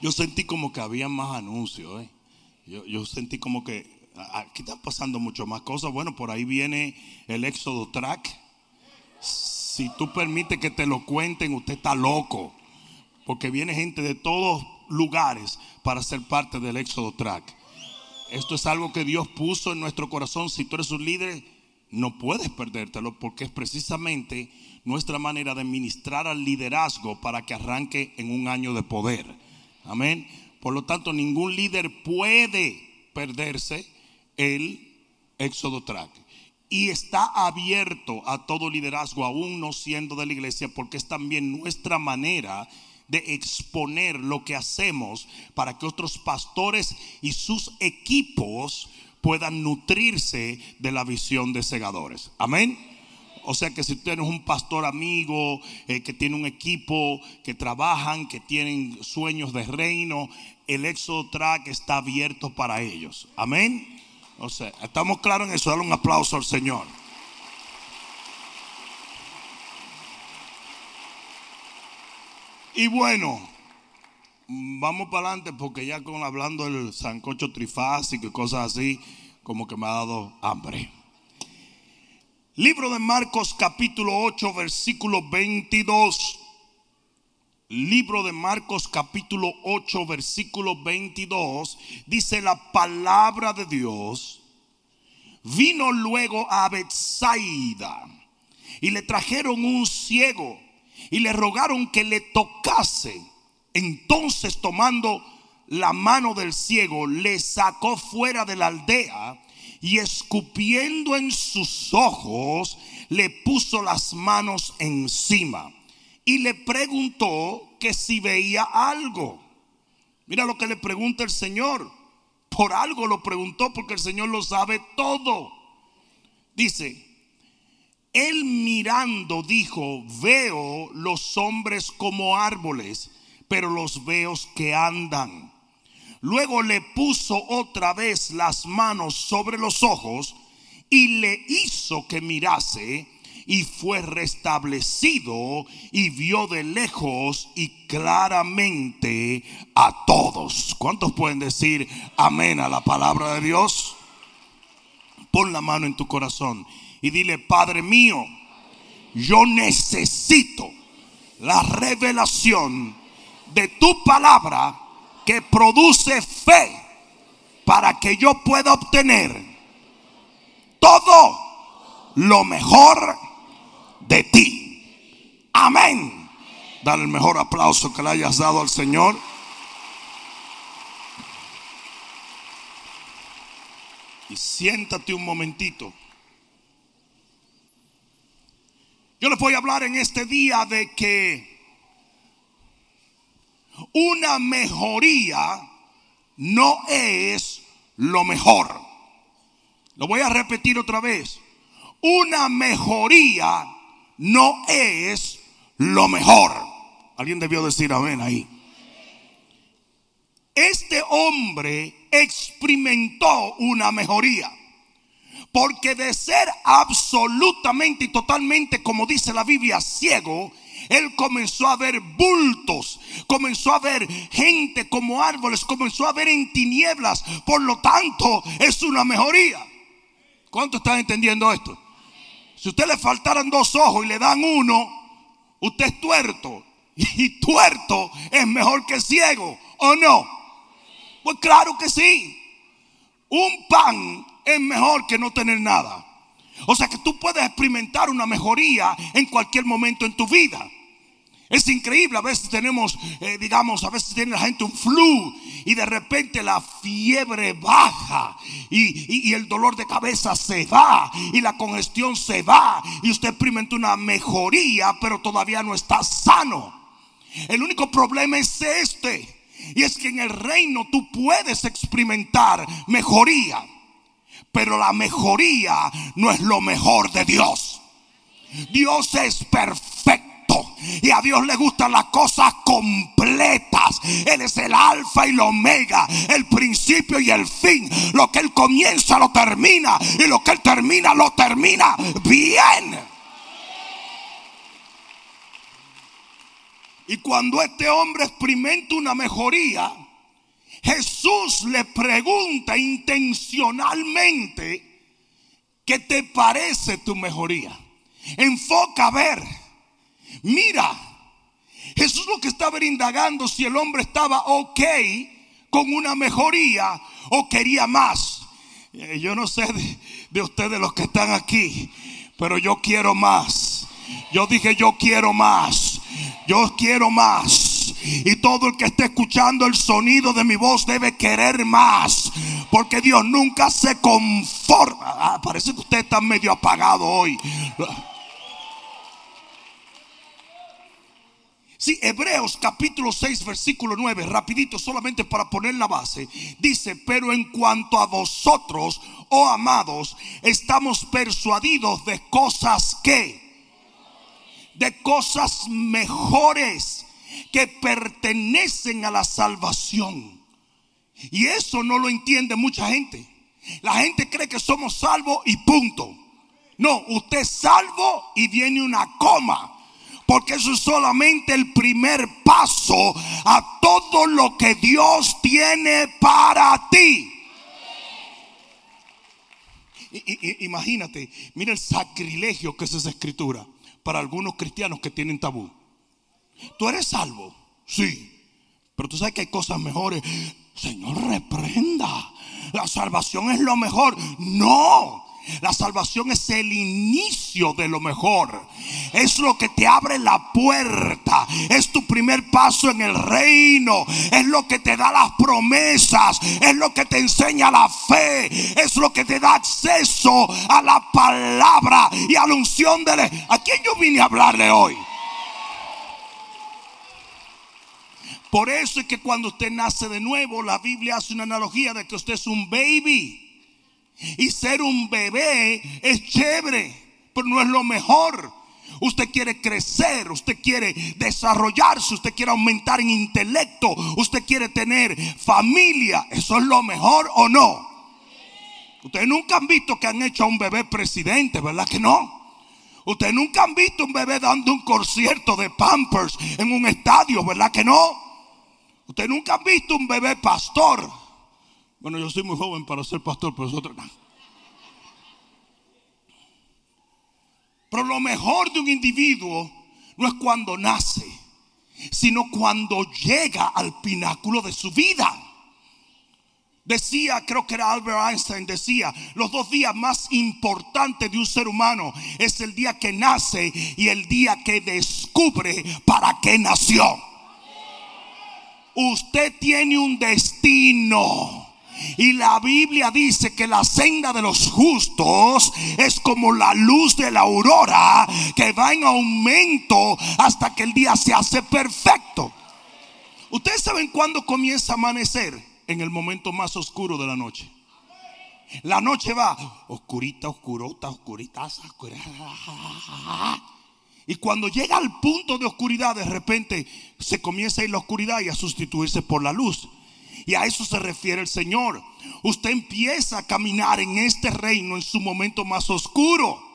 Yo sentí como que había más anuncios. ¿eh? Yo, yo sentí como que aquí están pasando mucho más cosas. Bueno, por ahí viene el Éxodo Track. Si tú permites que te lo cuenten, usted está loco. Porque viene gente de todos lugares para ser parte del Éxodo Track. Esto es algo que Dios puso en nuestro corazón. Si tú eres un líder, no puedes perdértelo porque es precisamente nuestra manera de ministrar al liderazgo para que arranque en un año de poder. Amén. Por lo tanto, ningún líder puede perderse el Éxodo Track. Y está abierto a todo liderazgo, aún no siendo de la iglesia, porque es también nuestra manera de exponer lo que hacemos para que otros pastores y sus equipos puedan nutrirse de la visión de segadores. Amén. O sea que si tienes un pastor amigo eh, que tiene un equipo, que trabajan, que tienen sueños de reino, el Éxodo Track está abierto para ellos. Amén. O sea, estamos claros en eso. Dale un aplauso al Señor. Y bueno, vamos para adelante porque ya con hablando del sancocho trifásico y cosas así, como que me ha dado hambre. Libro de Marcos capítulo 8 versículo 22. Libro de Marcos capítulo 8 versículo 22 dice la palabra de Dios. Vino luego a Bethsaida y le trajeron un ciego y le rogaron que le tocase. Entonces tomando la mano del ciego le sacó fuera de la aldea y escupiendo en sus ojos le puso las manos encima y le preguntó que si veía algo. Mira lo que le pregunta el Señor. Por algo lo preguntó porque el Señor lo sabe todo. Dice, él mirando dijo, veo los hombres como árboles, pero los veo que andan. Luego le puso otra vez las manos sobre los ojos y le hizo que mirase y fue restablecido y vio de lejos y claramente a todos. ¿Cuántos pueden decir amén a la palabra de Dios? Pon la mano en tu corazón y dile, Padre mío, yo necesito la revelación de tu palabra que produce fe para que yo pueda obtener todo lo mejor de ti. Amén. Dale el mejor aplauso que le hayas dado al Señor. Y siéntate un momentito. Yo les voy a hablar en este día de que una mejoría no es lo mejor. Lo voy a repetir otra vez. Una mejoría no es lo mejor. Alguien debió decir amén ahí. Este hombre experimentó una mejoría. Porque de ser absolutamente y totalmente, como dice la Biblia, ciego, él comenzó a ver bultos, comenzó a ver gente como árboles, comenzó a ver en tinieblas. Por lo tanto, es una mejoría. ¿Cuánto están entendiendo esto? Si usted le faltaran dos ojos y le dan uno, usted es tuerto. Y tuerto es mejor que ciego, ¿o no? Pues claro que sí. Un pan es mejor que no tener nada. O sea que tú puedes experimentar una mejoría en cualquier momento en tu vida. Es increíble, a veces tenemos, eh, digamos, a veces tiene la gente un flu y de repente la fiebre baja y, y, el dolor de cabeza se va y la congestión se va y usted experimenta una mejoría, pero todavía no está sano. El único problema es este y es que en el reino tú puedes experimentar mejoría, pero la mejoría no es lo mejor de Dios. Dios es perfecto y a Dios le gustan las cosas completas. Él es el alfa y el omega, el principio y el fin. Lo que Él comienza lo termina y lo que Él termina lo termina bien. Y cuando este hombre experimenta una mejoría, Jesús le pregunta intencionalmente, ¿qué te parece tu mejoría? Enfoca a ver, mira, Jesús lo que estaba indagando si el hombre estaba ok con una mejoría o quería más. Eh, yo no sé de, de ustedes los que están aquí, pero yo quiero más. Yo dije, yo quiero más. Yo quiero más. Y todo el que esté escuchando el sonido de mi voz debe querer más. Porque Dios nunca se conforma. Ah, parece que usted está medio apagado hoy. Sí, Hebreos capítulo 6, versículo 9, rapidito, solamente para poner la base. Dice, pero en cuanto a vosotros, oh amados, estamos persuadidos de cosas que, de cosas mejores que pertenecen a la salvación. Y eso no lo entiende mucha gente. La gente cree que somos salvos y punto. No, usted es salvo y viene una coma. Porque eso es solamente el primer paso a todo lo que Dios tiene para ti. imagínate, mira el sacrilegio que es esa escritura para algunos cristianos que tienen tabú. Tú eres salvo, sí, pero tú sabes que hay cosas mejores. Señor, reprenda. La salvación es lo mejor. No, la salvación es el inicio de lo mejor. Es lo que te abre la puerta. Es tu primer paso en el reino. Es lo que te da las promesas. Es lo que te enseña la fe. Es lo que te da acceso a la palabra y a la unción de... ¿A quién yo vine a hablarle hoy? Por eso es que cuando usted nace de nuevo, la Biblia hace una analogía de que usted es un baby. Y ser un bebé es chévere, pero no es lo mejor. Usted quiere crecer, usted quiere desarrollarse, usted quiere aumentar en intelecto, usted quiere tener familia. ¿Eso es lo mejor o no? Ustedes nunca han visto que han hecho a un bebé presidente, ¿verdad que no? Ustedes nunca han visto un bebé dando un concierto de Pampers en un estadio, ¿verdad que no? Ustedes nunca han visto un bebé pastor. Bueno, yo soy muy joven para ser pastor, pero es otra. Pero lo mejor de un individuo no es cuando nace, sino cuando llega al pináculo de su vida. Decía, creo que era Albert Einstein, decía, los dos días más importantes de un ser humano es el día que nace y el día que descubre para qué nació. Usted tiene un destino. Y la Biblia dice que la senda de los justos es como la luz de la aurora que va en aumento hasta que el día se hace perfecto. Ustedes saben cuándo comienza a amanecer en el momento más oscuro de la noche. La noche va oscurita, oscurota, oscurita, oscurita. Y cuando llega al punto de oscuridad, de repente se comienza a ir la oscuridad y a sustituirse por la luz. Y a eso se refiere el Señor. Usted empieza a caminar en este reino en su momento más oscuro.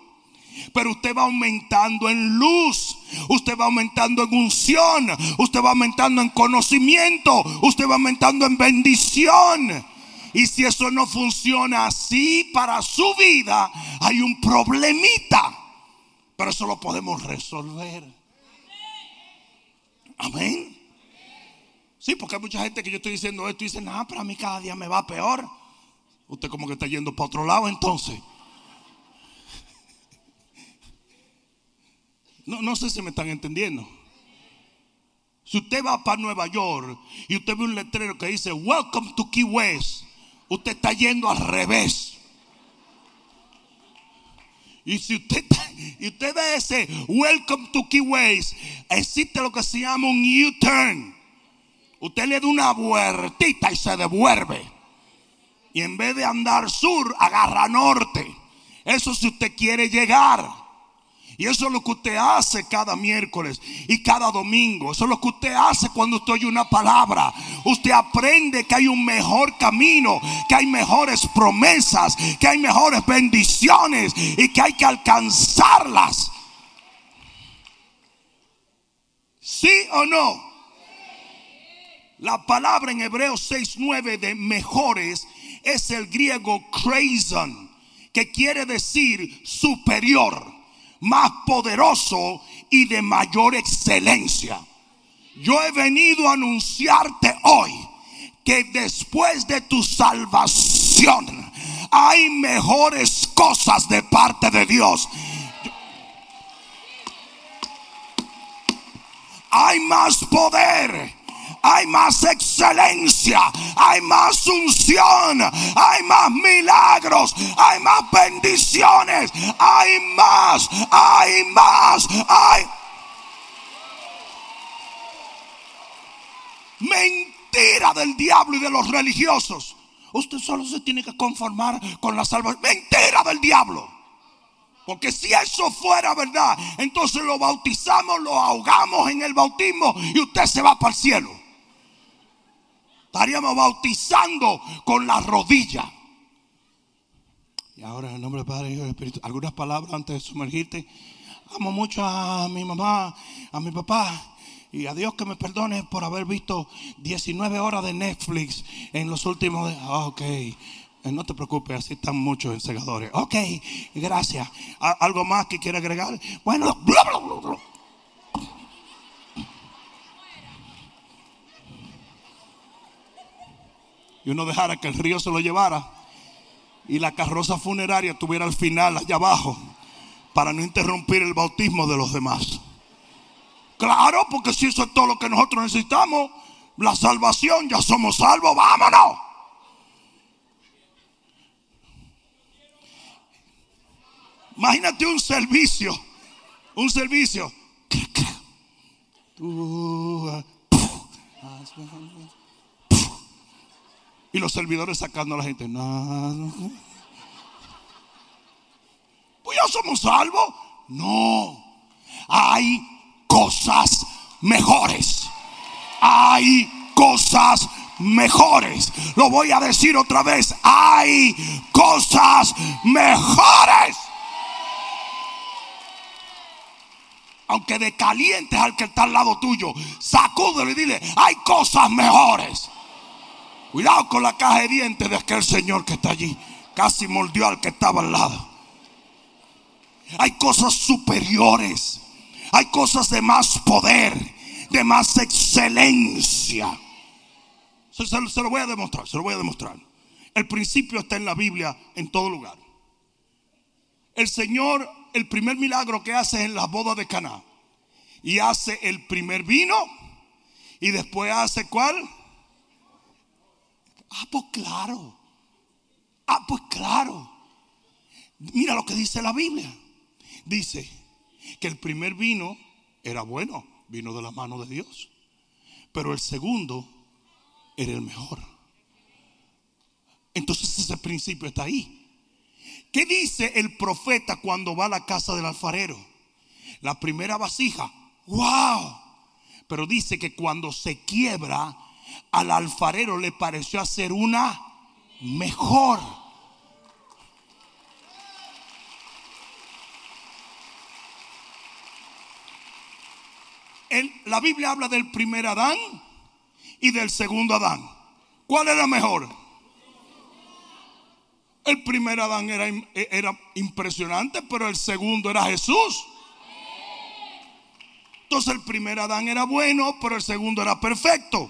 Pero usted va aumentando en luz, usted va aumentando en unción, usted va aumentando en conocimiento, usted va aumentando en bendición. Y si eso no funciona así para su vida, hay un problemita. Pero eso lo podemos resolver. Amén. Sí, porque hay mucha gente que yo estoy diciendo esto y dicen, ah, para mí cada día me va peor. Usted como que está yendo para otro lado entonces. No, no sé si me están entendiendo. Si usted va para Nueva York y usted ve un letrero que dice Welcome to Key West, usted está yendo al revés. Y si usted, y usted ve ese Welcome to Key West, existe lo que se llama un U-turn. Usted le da una vueltita y se devuelve. Y en vez de andar sur, agarra norte. Eso si usted quiere llegar. Y eso es lo que usted hace cada miércoles y cada domingo. Eso es lo que usted hace cuando usted oye una palabra. Usted aprende que hay un mejor camino, que hay mejores promesas, que hay mejores bendiciones y que hay que alcanzarlas. ¿Sí o no? La palabra en Hebreo 6.9 de mejores es el griego crazon, que quiere decir superior, más poderoso y de mayor excelencia. Yo he venido a anunciarte hoy que después de tu salvación hay mejores cosas de parte de Dios. Hay más poder hay más excelencia, hay más unción, hay más milagros, hay más bendiciones, hay más, hay más, hay... Mentira del diablo y de los religiosos. Usted solo se tiene que conformar con la salvación. Mentira del diablo. Porque si eso fuera verdad, entonces lo bautizamos, lo ahogamos en el bautismo y usted se va para el cielo. Estaríamos bautizando con la rodilla. Y ahora en el nombre del Padre y del Espíritu, algunas palabras antes de sumergirte. Amo mucho a mi mamá, a mi papá. Y a Dios que me perdone por haber visto 19 horas de Netflix en los últimos. Ah, ok, eh, no te preocupes, así están muchos ensegadores. Ok, gracias. ¿Algo más que quiera agregar? Bueno, bla, bla, bla, y uno dejara que el río se lo llevara y la carroza funeraria estuviera al final allá abajo para no interrumpir el bautismo de los demás. Claro, porque si eso es todo lo que nosotros necesitamos, la salvación, ya somos salvos, vámonos. Imagínate un servicio, un servicio. Y los servidores sacando a la gente. No. Pues ya somos salvos. No. Hay cosas mejores. Hay cosas mejores. Lo voy a decir otra vez. Hay cosas mejores. Aunque de calientes al que está al lado tuyo, sacúdelo y dile, hay cosas mejores. Cuidado con la caja de dientes de aquel señor que está allí. Casi mordió al que estaba al lado. Hay cosas superiores. Hay cosas de más poder, de más excelencia. Se, se, lo voy a demostrar, se lo voy a demostrar. El principio está en la Biblia en todo lugar. El Señor, el primer milagro que hace es en la boda de Caná. Y hace el primer vino. Y después hace cuál? Ah, pues claro. Ah, pues claro. Mira lo que dice la Biblia. Dice que el primer vino era bueno, vino de la mano de Dios. Pero el segundo era el mejor. Entonces ese principio está ahí. ¿Qué dice el profeta cuando va a la casa del alfarero? La primera vasija, wow. Pero dice que cuando se quiebra, al alfarero le pareció hacer una mejor. la Biblia habla del primer Adán y del segundo Adán. ¿Cuál era mejor? El primer Adán era, era impresionante, pero el segundo era Jesús. Entonces el primer Adán era bueno, pero el segundo era perfecto.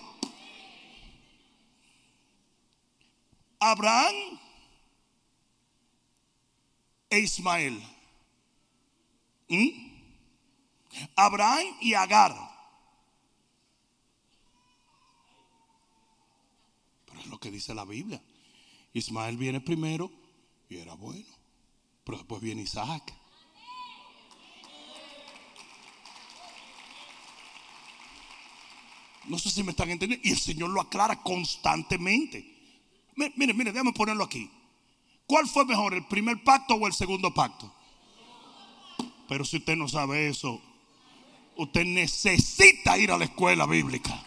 Abraham e Ismael. ¿Mm? Abraham y Agar. Pero es lo que dice la Biblia. Ismael viene primero y era bueno. Pero después viene Isaac. No sé si me están entendiendo. Y el Señor lo aclara constantemente. Mire, mire, déjame ponerlo aquí. ¿Cuál fue mejor, el primer pacto o el segundo pacto? Pero si usted no sabe eso, usted necesita ir a la escuela bíblica.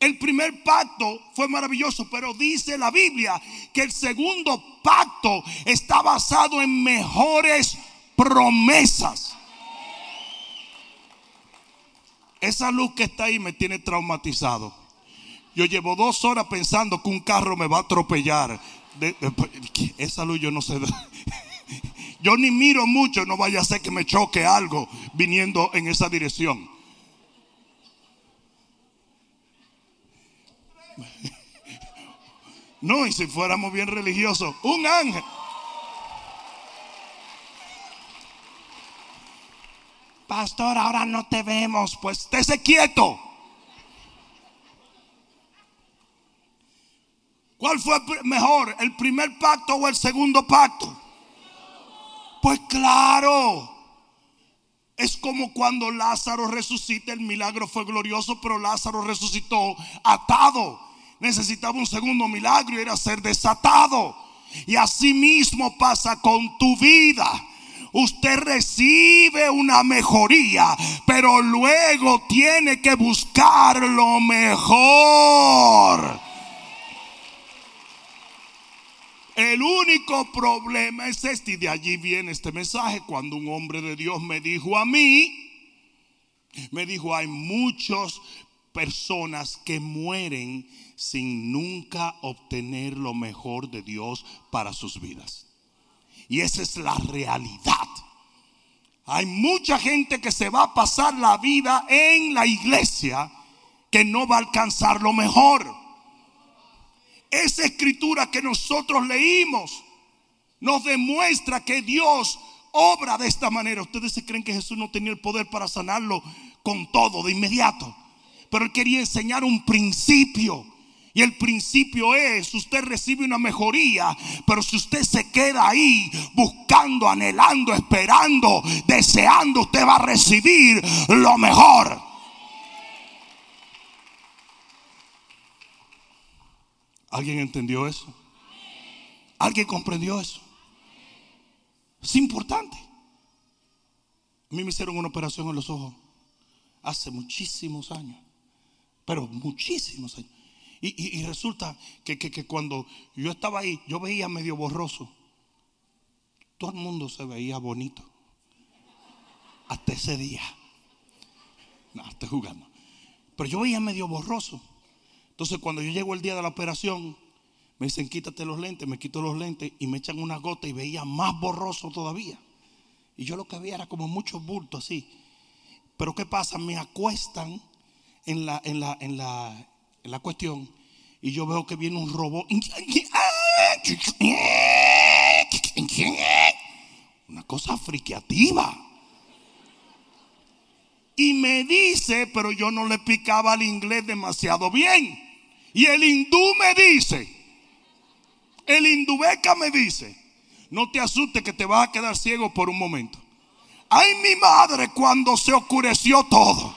El primer pacto fue maravilloso, pero dice la Biblia que el segundo pacto está basado en mejores promesas. esa luz que está ahí me tiene traumatizado. Yo llevo dos horas pensando que un carro me va a atropellar. esa luz yo no sé. Yo ni miro mucho, no vaya a ser que me choque algo viniendo en esa dirección. No, y si fuéramos bien religiosos, un ángel. Pastor, ahora no te vemos, pues estése quieto. ¿Cuál fue mejor, el primer pacto o el segundo pacto? Pues claro. Es como cuando Lázaro resucita, el milagro fue glorioso, pero Lázaro resucitó atado. Necesitaba un segundo milagro y era ser desatado. Y así mismo pasa con tu vida. Usted recibe una mejoría, pero luego tiene que buscar lo mejor. El único problema es este, y de allí viene este mensaje. Cuando un hombre de Dios me dijo a mí, me dijo, hay muchas personas que mueren sin nunca obtener lo mejor de Dios para sus vidas. Y esa es la realidad. Hay mucha gente que se va a pasar la vida en la iglesia que no va a alcanzar lo mejor. Esa escritura que nosotros leímos nos demuestra que Dios obra de esta manera. Ustedes se creen que Jesús no tenía el poder para sanarlo con todo de inmediato. Pero él quería enseñar un principio. Y el principio es, usted recibe una mejoría, pero si usted se queda ahí buscando, anhelando, esperando, deseando, usted va a recibir lo mejor. ¿Alguien entendió eso? ¿Alguien comprendió eso? Es importante. A mí me hicieron una operación en los ojos hace muchísimos años, pero muchísimos años. Y, resulta que, que, cuando yo estaba ahí, yo veía medio borroso. Todo el mundo se veía bonito. Hasta ese día. No, estoy jugando. Pero yo veía medio borroso. Entonces cuando yo llego el día de la operación, me dicen quítate los lentes, me quito los lentes y me echan una gota y veía más borroso todavía. Y yo lo que veía era como muchos bultos así. Pero ¿qué pasa? Me acuestan en la, en la, en la, en la cuestión y yo veo que viene un robot. Una cosa friqueativa. Y me dice, pero yo no le picaba el inglés demasiado bien. Y el hindú me dice, el hindubeca me dice, no te asustes que te vas a quedar ciego por un momento. Ay, mi madre, cuando se oscureció todo.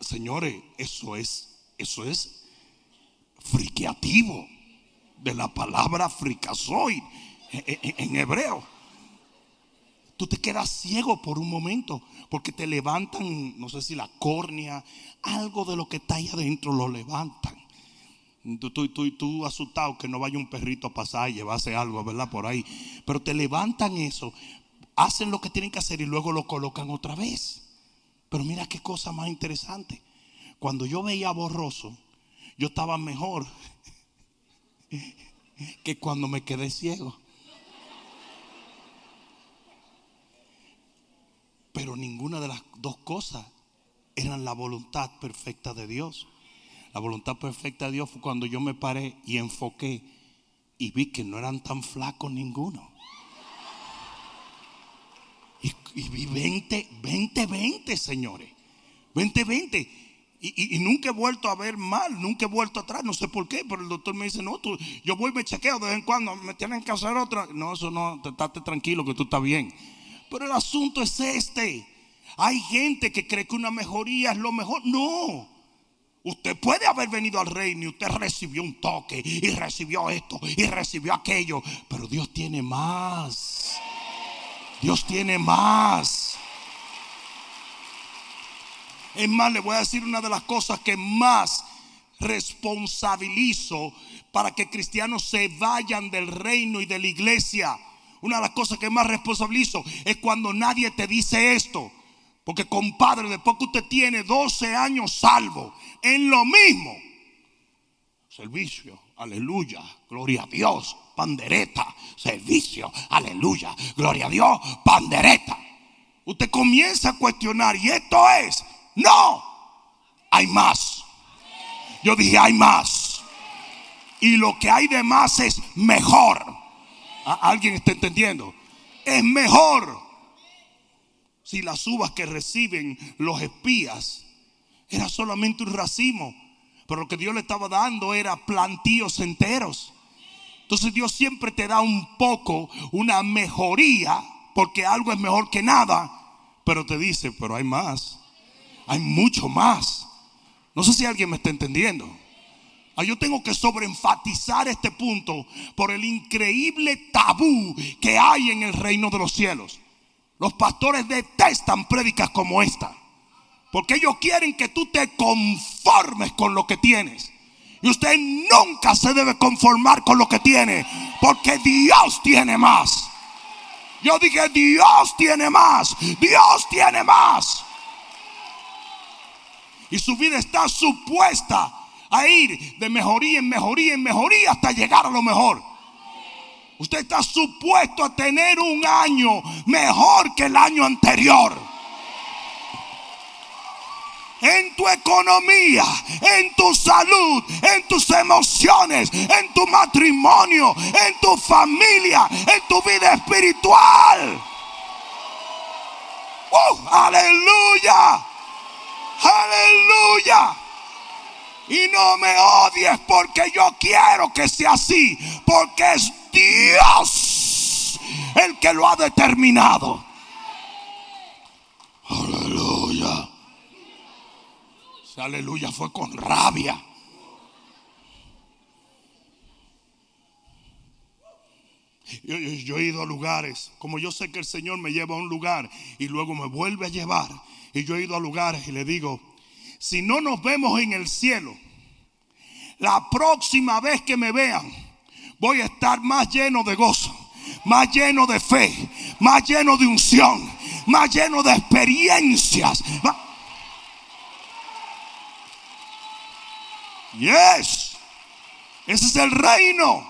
Señores, eso es, eso es friqueativo de la palabra fricazoid en hebreo tú te quedas ciego por un momento porque te levantan, no sé si la córnea, algo de lo que está ahí adentro lo levantan. Tú, tú, tú, tú asustado que no vaya un perrito a pasar y llevarse algo, ¿verdad? Por ahí. Pero te levantan eso, hacen lo que tienen que hacer y luego lo colocan otra vez. Pero mira qué cosa más interesante. Cuando yo veía borroso, yo estaba mejor que cuando me quedé ciego. Pero ninguna de las dos cosas eran la voluntad perfecta de Dios. La voluntad perfecta de Dios fue cuando yo me paré y enfoqué y vi que no eran tan flacos ninguno. Y, vi 20, 20, 20, señores. 20, 20. Y, nunca he vuelto a ver mal, nunca he vuelto atrás, no sé por qué, pero el doctor me dice, no, yo voy y me chequeo de vez en cuando, me tienen que hacer otra. No, eso no, estate tranquilo que tú estás bien. Pero el asunto es este. Hay gente que cree que una mejoría es lo mejor. No. Usted puede haber venido al reino y usted recibió un toque y recibió esto y recibió aquello. Pero Dios tiene más. Dios tiene más. Es más, le voy a decir una de las cosas que más responsabilizo para que cristianos se vayan del reino y de la iglesia una de las cosas que más responsabilizo es cuando nadie te dice esto. Porque compadre, después que usted tiene 12 años salvo, en lo mismo, servicio, aleluya, gloria a Dios, pandereta, servicio, aleluya, gloria a Dios, pandereta. Usted comienza a cuestionar y esto es, no, hay más. Yo dije, hay más. Y lo que hay de más es mejor. ¿Alguien está entendiendo? Es mejor si las uvas que reciben los espías era solamente un racimo. Pero lo que Dios le estaba dando era plantíos enteros. Entonces Dios siempre te da un poco, una mejoría, porque algo es mejor que nada. Pero te dice, pero hay más. Hay mucho más. No sé si alguien me está entendiendo. Ah, yo tengo que sobreenfatizar este punto por el increíble tabú que hay en el reino de los cielos. Los pastores detestan prédicas como esta. Porque ellos quieren que tú te conformes con lo que tienes. Y usted nunca se debe conformar con lo que tiene. Porque Dios tiene más. Yo dije, Dios tiene más. Dios tiene más. Y su vida está supuesta a ir de mejoría en mejoría en mejoría hasta llegar a lo mejor. Usted está supuesto a tener un año mejor que el año anterior. En tu economía, en tu salud, en tus emociones, en tu matrimonio, en tu familia, en tu vida espiritual. ¡Uh! ¡Aleluya! ¡Aleluya! Y no me odies porque yo quiero que sea así. Porque es Dios el que lo ha determinado. Aleluya. aleluya fue con rabia. Yo, he ido a lugares, como yo sé que el Señor me lleva a un lugar y luego me vuelve a llevar. Y yo he ido a lugares y le digo, si no nos vemos en el cielo, la próxima vez que me vean, voy a estar más lleno de gozo, más lleno de fe, más lleno de unción, más lleno de experiencias. Yes, ese es el reino.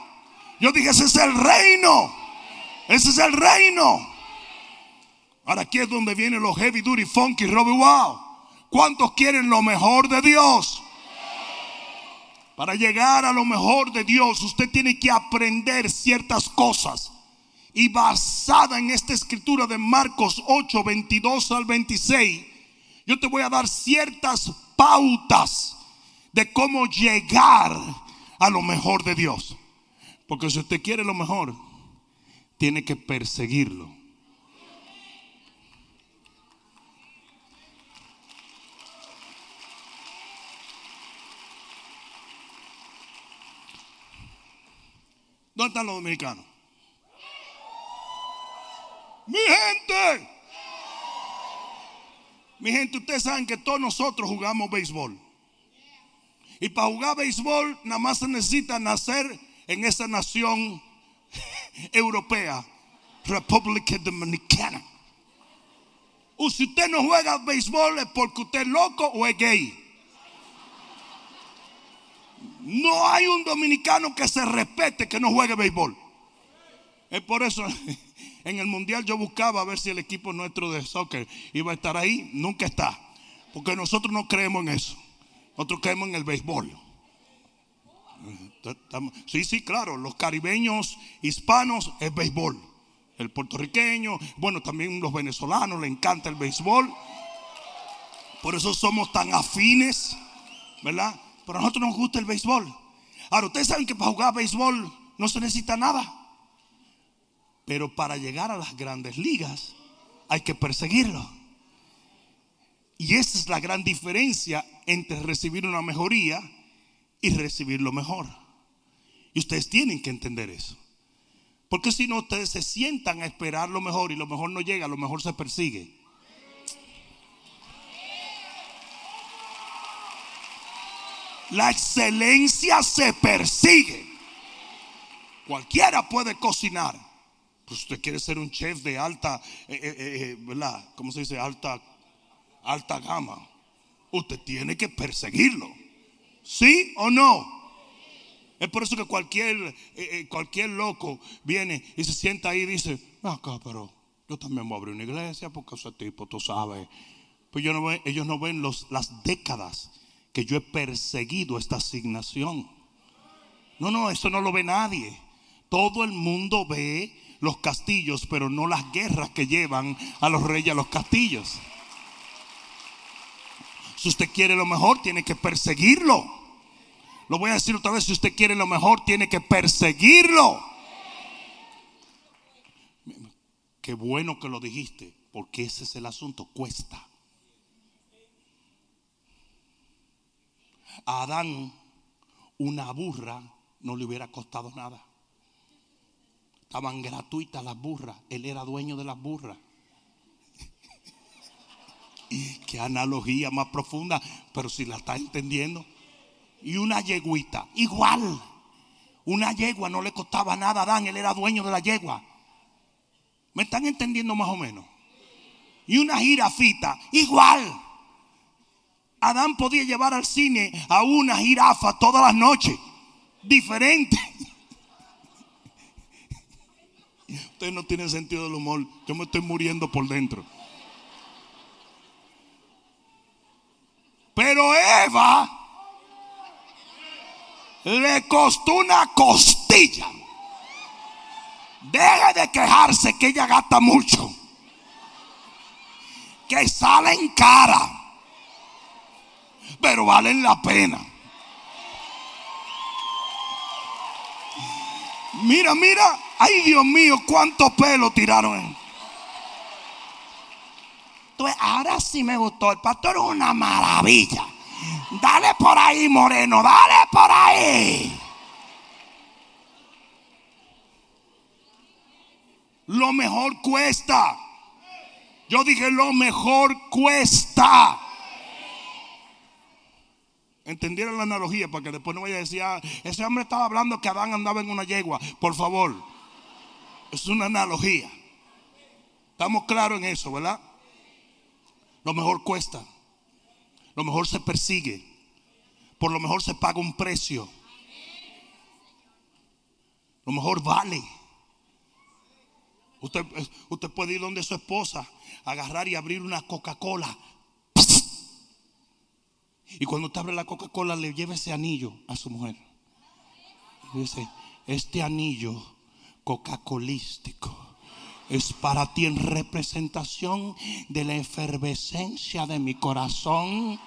Yo dije, ese es el reino. Ese es el reino. Ahora aquí es donde vienen los heavy duty, funky, Robbie Wow. ¿Cuántos quieren lo mejor de Dios? Para llegar a lo mejor de Dios, usted tiene que aprender ciertas cosas. Y basada en esta escritura de Marcos 8, 22 al 26, yo te voy a dar ciertas pautas de cómo llegar a lo mejor de Dios. Porque si usted quiere lo mejor, tiene que perseguirlo. ¿Dónde están los dominicanos? Mi gente. Mi gente, ustedes saben que todos nosotros jugamos béisbol. Y para jugar béisbol nada más se necesita nacer en esa nación europea, República Dominicana. O si usted no juega béisbol es porque usted es loco o es gay. No hay un dominicano que se respete que no juegue béisbol. Es por eso en el mundial yo buscaba a ver si el equipo nuestro de soccer iba a estar ahí. Nunca está. Porque nosotros no creemos en eso. Nosotros creemos en el béisbol. Sí, sí, claro. Los caribeños hispanos es béisbol. El puertorriqueño, bueno, también los venezolanos le encanta el béisbol. Por eso somos tan afines, ¿verdad? Pero a nosotros nos gusta el béisbol. Ahora, ustedes saben que para jugar béisbol no se necesita nada. Pero para llegar a las grandes ligas hay que perseguirlo. Y esa es la gran diferencia entre recibir una mejoría y recibir lo mejor. Y ustedes tienen que entender eso. Porque si no, ustedes se sientan a esperar lo mejor y lo mejor no llega, lo mejor se persigue. La excelencia se persigue. Cualquiera puede cocinar, Pues usted quiere ser un chef de alta, eh, eh, eh, ¿verdad? ¿Cómo se dice? Alta, alta gama. Usted tiene que perseguirlo. ¿Sí o no? Es por eso que cualquier, cualquier loco viene y se sienta ahí y dice, acá, pero yo también voy a abrir una iglesia porque ese tipo, tú sabes. Pues no ellos no ven las décadas que yo he perseguido esta asignación. No, no, eso no lo ve nadie. Todo el mundo ve los castillos, pero no las guerras que llevan a los reyes a los castillos. Si usted quiere lo mejor, tiene que perseguirlo. Lo voy a decir otra vez, si usted quiere lo mejor, tiene que perseguirlo. Qué bueno que lo dijiste, porque ese es el asunto, cuesta. A Adán una burra no le hubiera costado nada. Estaban gratuitas las burras. Él era dueño de las burras. qué analogía más profunda, pero si la está entendiendo. Y una yeguita, igual. Una yegua no le costaba nada a Adán, él era dueño de la yegua. ¿Me están entendiendo más o menos? Y una jirafita, igual. Adán podía llevar al cine a una jirafa todas las noches, diferente. Usted no tiene sentido del humor. Yo me estoy muriendo por dentro. Pero Eva le costó una costilla. Deje de quejarse que ella gasta mucho. Que salen cara. Pero valen la pena. Mira, mira. Ay, Dios mío, cuánto pelo tiraron. Entonces, ahora sí me gustó. El pastor es una maravilla. Dale por ahí, Moreno, dale por ahí. Lo mejor cuesta. Yo dije, lo mejor cuesta. Entendieron la analogía para que después no vaya a decir, ah, ese hombre estaba hablando que Adán andaba en una yegua. Por favor, es una analogía. Estamos claros en eso, ¿verdad? Lo mejor cuesta. Lo mejor se persigue. Por lo mejor se paga un precio. Lo mejor vale. Usted, usted puede ir donde su esposa, agarrar y abrir una Coca-Cola y cuando te abre la Coca-Cola, le lleva ese anillo a su mujer. dice, este anillo coca-colístico es para ti en representación de la efervescencia de mi corazón.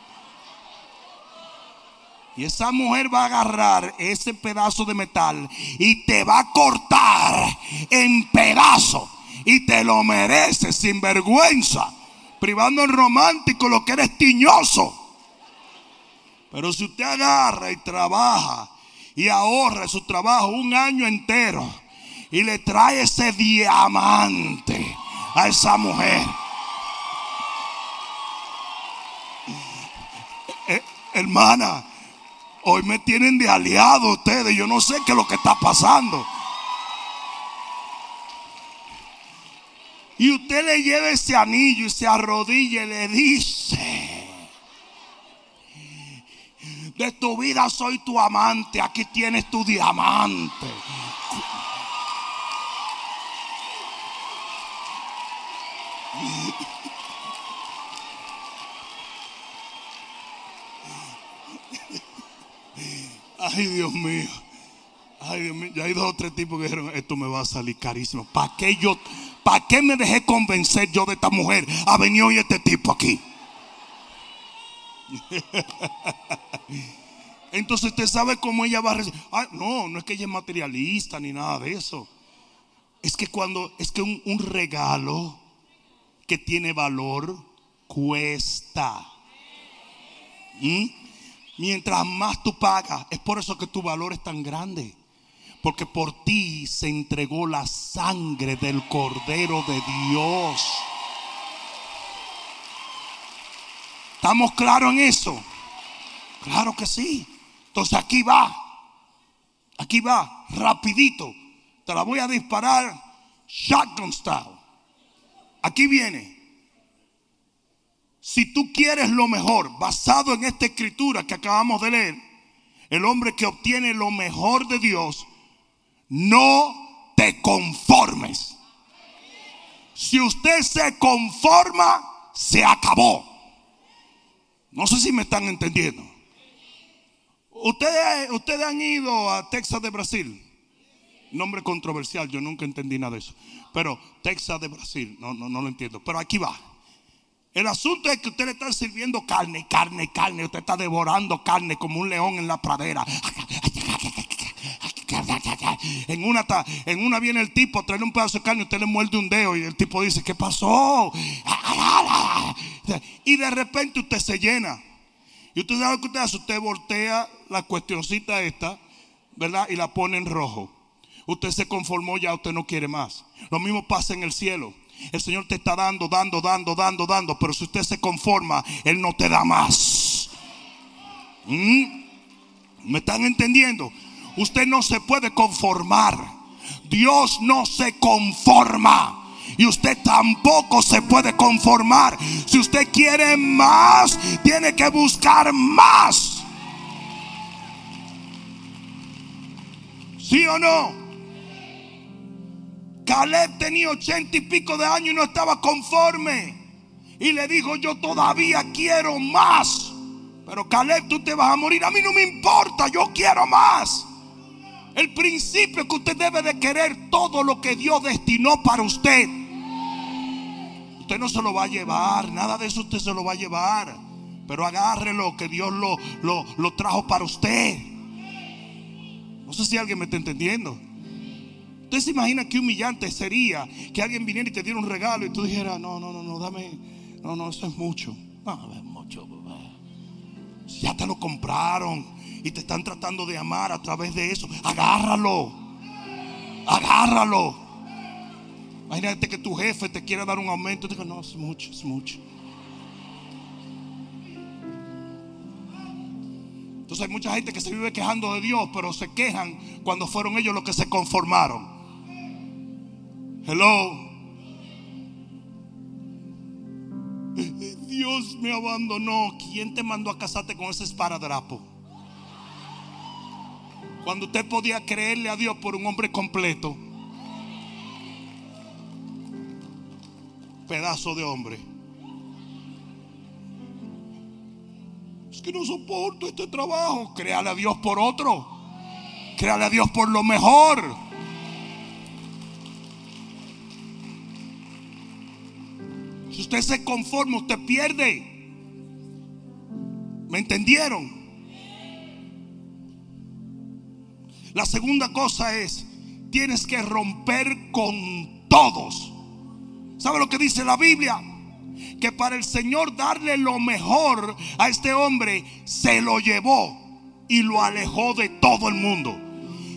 Y esa mujer va a agarrar ese pedazo de metal y te va a cortar en pedazos. Y te lo mereces sin vergüenza. Privando en romántico lo que eres tiñoso. Pero si usted agarra y trabaja y ahorra su trabajo un año entero y le trae ese diamante a esa mujer. Eh, hermana, hoy me tienen de aliado ustedes. Yo no sé qué es lo que está pasando. Y usted le lleva ese anillo y se arrodilla y le dice de tu vida soy tu amante. Aquí tienes tu diamante. Ay, Dios mío. Ay, Dios mío. Ya hay dos o tres tipos que dijeron, esto me va a salir carísimo. ¿Para qué yo, para qué me dejé convencer yo de esta mujer? Ha venido hoy este tipo aquí. Entonces usted sabe cómo ella va a recibir. no, no es que ella es materialista ni nada de eso. Es que cuando, es que un, regalo que tiene valor cuesta. ¿Mm? Mientras más tú pagas, es por eso que tu valor es tan grande. Porque por ti se entregó la sangre del Cordero de Dios. ¿Estamos claros en eso? Claro que sí. Entonces aquí va. Aquí va, rapidito. Te la voy a disparar Shotgun style. Aquí viene. Si tú quieres lo mejor, basado en esta escritura que acabamos de leer, el hombre que obtiene lo mejor de Dios, no te conformes. Si usted se conforma, se acabó. No sé si me están entendiendo. Ustedes, ustedes han ido a Texas de Brasil. Nombre controversial, yo nunca entendí nada de eso. Pero Texas de Brasil, no, no, no lo entiendo. Pero aquí va. El asunto es que usted le está sirviendo carne, carne, carne. Usted está devorando carne como un león en la pradera. En una, en una viene el tipo, trae un pedazo de carne, usted le muerde un dedo y el tipo dice, ¿qué pasó? Y de repente usted se llena. Y usted sabe lo que usted hace, usted voltea la cuestioncita esta, ¿verdad? Y la pone en rojo. Usted se conformó ya, usted no quiere más. Lo mismo pasa en el cielo. El Señor te está dando, dando, dando, dando, dando. Pero si usted se conforma, Él no te da más. ¿Mm? ¿Me están entendiendo? Usted no se puede conformar. Dios no se conforma. Y usted tampoco se puede conformar. Si usted quiere más, tiene que buscar más. ¿Sí o no? Caleb tenía ochenta y pico de años y no estaba conforme. Y le dijo, yo todavía quiero más. Pero Caleb, tú te vas a morir. A mí no me importa, yo quiero más. El principio es que usted debe de querer todo lo que Dios destinó para usted. Usted no se lo va a llevar, nada de eso usted se lo va a llevar. Pero agárrelo, que Dios lo, lo, lo trajo para usted. No sé si alguien me está entendiendo. Usted se imagina qué humillante sería que alguien viniera y te diera un regalo y tú dijeras, no, no, no, no, dame, no, no, eso es mucho. No, es mucho, Ya te lo compraron y te están tratando de amar a través de eso. Agárralo. Agárralo. Imagínate que tu jefe te quiera dar un aumento te diga, no, es mucho, es mucho. Entonces hay mucha gente que se vive quejando de Dios, pero se quejan cuando fueron ellos los que se conformaron. Hello. Dios me abandonó. ¿Quién te mandó a casarte con ese esparadrapo? Cuando usted podía creerle a Dios por un hombre completo. Pedazo de hombre. Es que no soporto este trabajo. Créale a Dios por otro. Créale a Dios por lo mejor. Si usted se conforma, usted pierde. ¿Me entendieron? La segunda cosa es, tienes que romper con todos. ¿Sabe lo que dice la Biblia? Que para el Señor darle lo mejor a este hombre, se lo llevó y lo alejó de todo el mundo.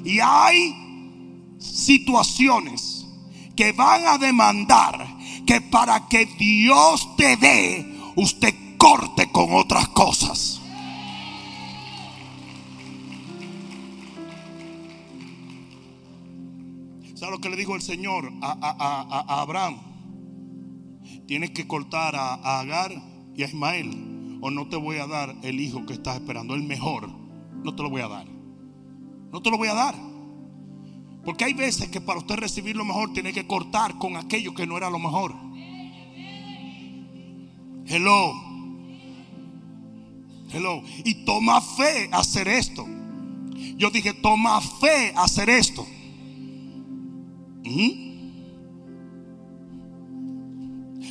Y hay situaciones que van a demandar que para que Dios te dé, usted corte con otras cosas. ¿Sabe lo que le dijo el Señor a, Abraham? Tienes que cortar a, Agar y a Ismael, o no te voy a dar el hijo que estás esperando, el mejor. No te lo voy a dar. No te lo voy a dar. Porque hay veces que para usted recibir lo mejor tiene que cortar con aquello que no era lo mejor. Hello. Hello. Y toma fe hacer esto. Yo dije, toma fe hacer esto.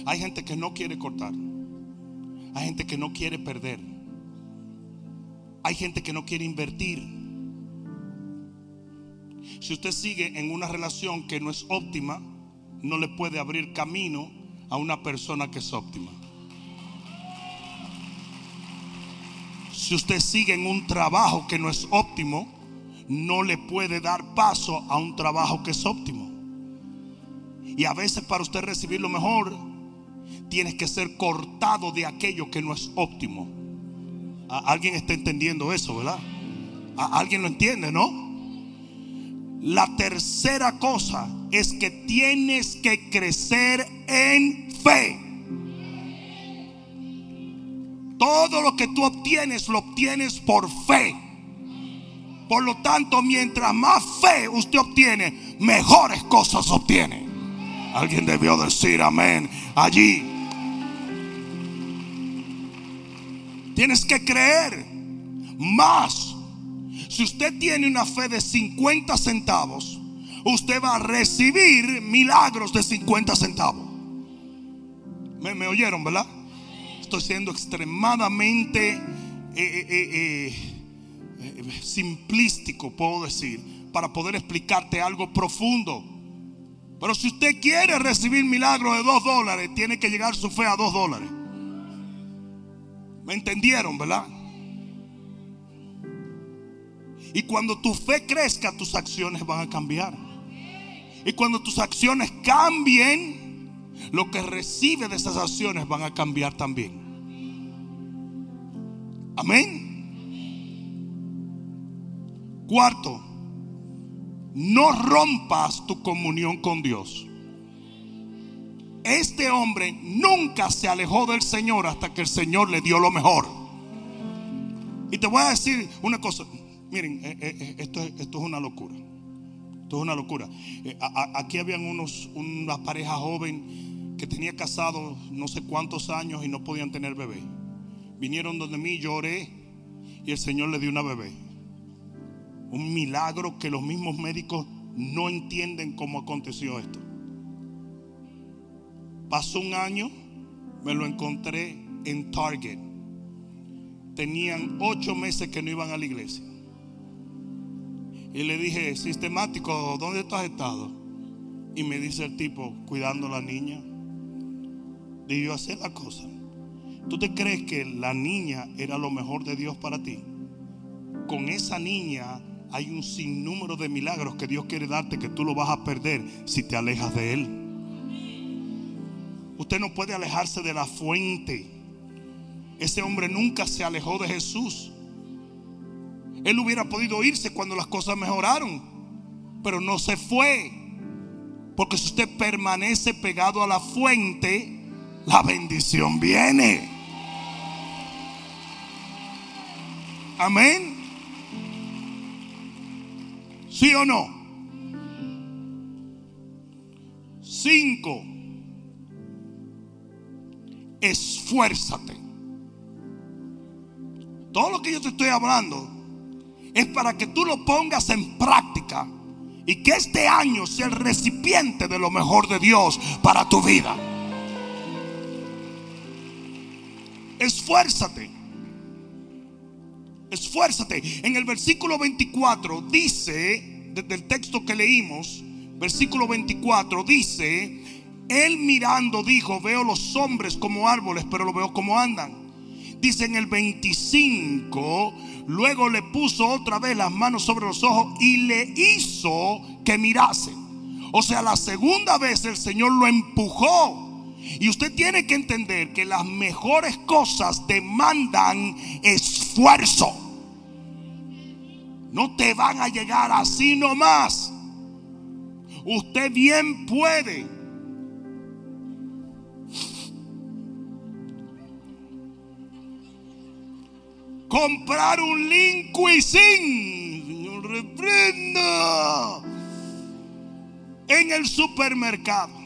Hay gente que no quiere cortar. Hay gente que no quiere perder. Hay gente que no quiere invertir. Si usted sigue en una relación que no es óptima, no le puede abrir camino a una persona que es óptima. Si usted sigue en un trabajo que no es óptimo, no le puede dar paso a un trabajo que es óptimo. Y a veces para usted recibir lo mejor, tienes que ser cortado de aquello que no es óptimo. ¿Alguien está entendiendo eso, verdad? ¿Alguien lo entiende, no? La tercera cosa es que tienes que crecer en fe. Todo lo que tú obtienes lo obtienes por fe. Por lo tanto, mientras más fe usted obtiene, mejores cosas obtiene. Alguien debió decir amén allí. Tienes que creer más. Si usted tiene una fe de 50 centavos, usted va a recibir milagros de 50 centavos. ¿Me, oyeron, verdad? Estoy siendo extremadamente eh, eh, eh, simplístico, puedo decir, para poder explicarte algo profundo. Pero si usted quiere recibir milagros de 2 dólares, tiene que llegar su fe a 2 dólares. ¿Me entendieron, verdad? Y cuando tu fe crezca, tus acciones van a cambiar. Y cuando tus acciones cambien, lo que recibe de esas acciones van a cambiar también. Amén. Cuarto, no rompas tu comunión con Dios. Este hombre nunca se alejó del Señor hasta que el Señor le dio lo mejor. Y te voy a decir una cosa. Miren, eh, eh, eh, esto, es una locura. Esto es una locura. aquí habían unos, una pareja joven que tenía casado no sé cuántos años y no podían tener bebé. Vinieron donde mí, lloré y el Señor le dio una bebé. Un milagro que los mismos médicos no entienden cómo aconteció esto. Pasó un año, me lo encontré en Target. Tenían ocho meses que no iban a la iglesia. Y le dije, sistemático, ¿dónde tú has estado? Y me dice el tipo, cuidando a la niña. Dije yo, hacer la cosa. ¿Tú te crees que la niña era lo mejor de Dios para ti? Con esa niña hay un sinnúmero de milagros que Dios quiere darte que tú lo vas a perder si te alejas de Él. Usted no puede alejarse de la fuente. Ese hombre nunca se alejó de Jesús. Él hubiera podido irse cuando las cosas mejoraron, pero no se fue. Porque si usted permanece pegado a la fuente, la bendición viene. Amén. ¿Sí o no? Cinco. Esfuérzate. Todo lo que yo te estoy hablando es para que tú lo pongas en práctica y que este año sea el recipiente de lo mejor de Dios para tu vida. Esfuérzate. Esfuérzate. En el versículo 24 dice, desde el texto que leímos, versículo 24 dice, él mirando dijo, veo los hombres como árboles, pero lo veo como andan. Dice en el 25, luego le puso otra vez las manos sobre los ojos y le hizo que mirase. O sea, la segunda vez el Señor lo empujó. Y usted tiene que entender que las mejores cosas demandan esfuerzo. No te van a llegar así nomás. Usted bien puede comprar un Linkuisin. Señor, reprenda. En el supermercado.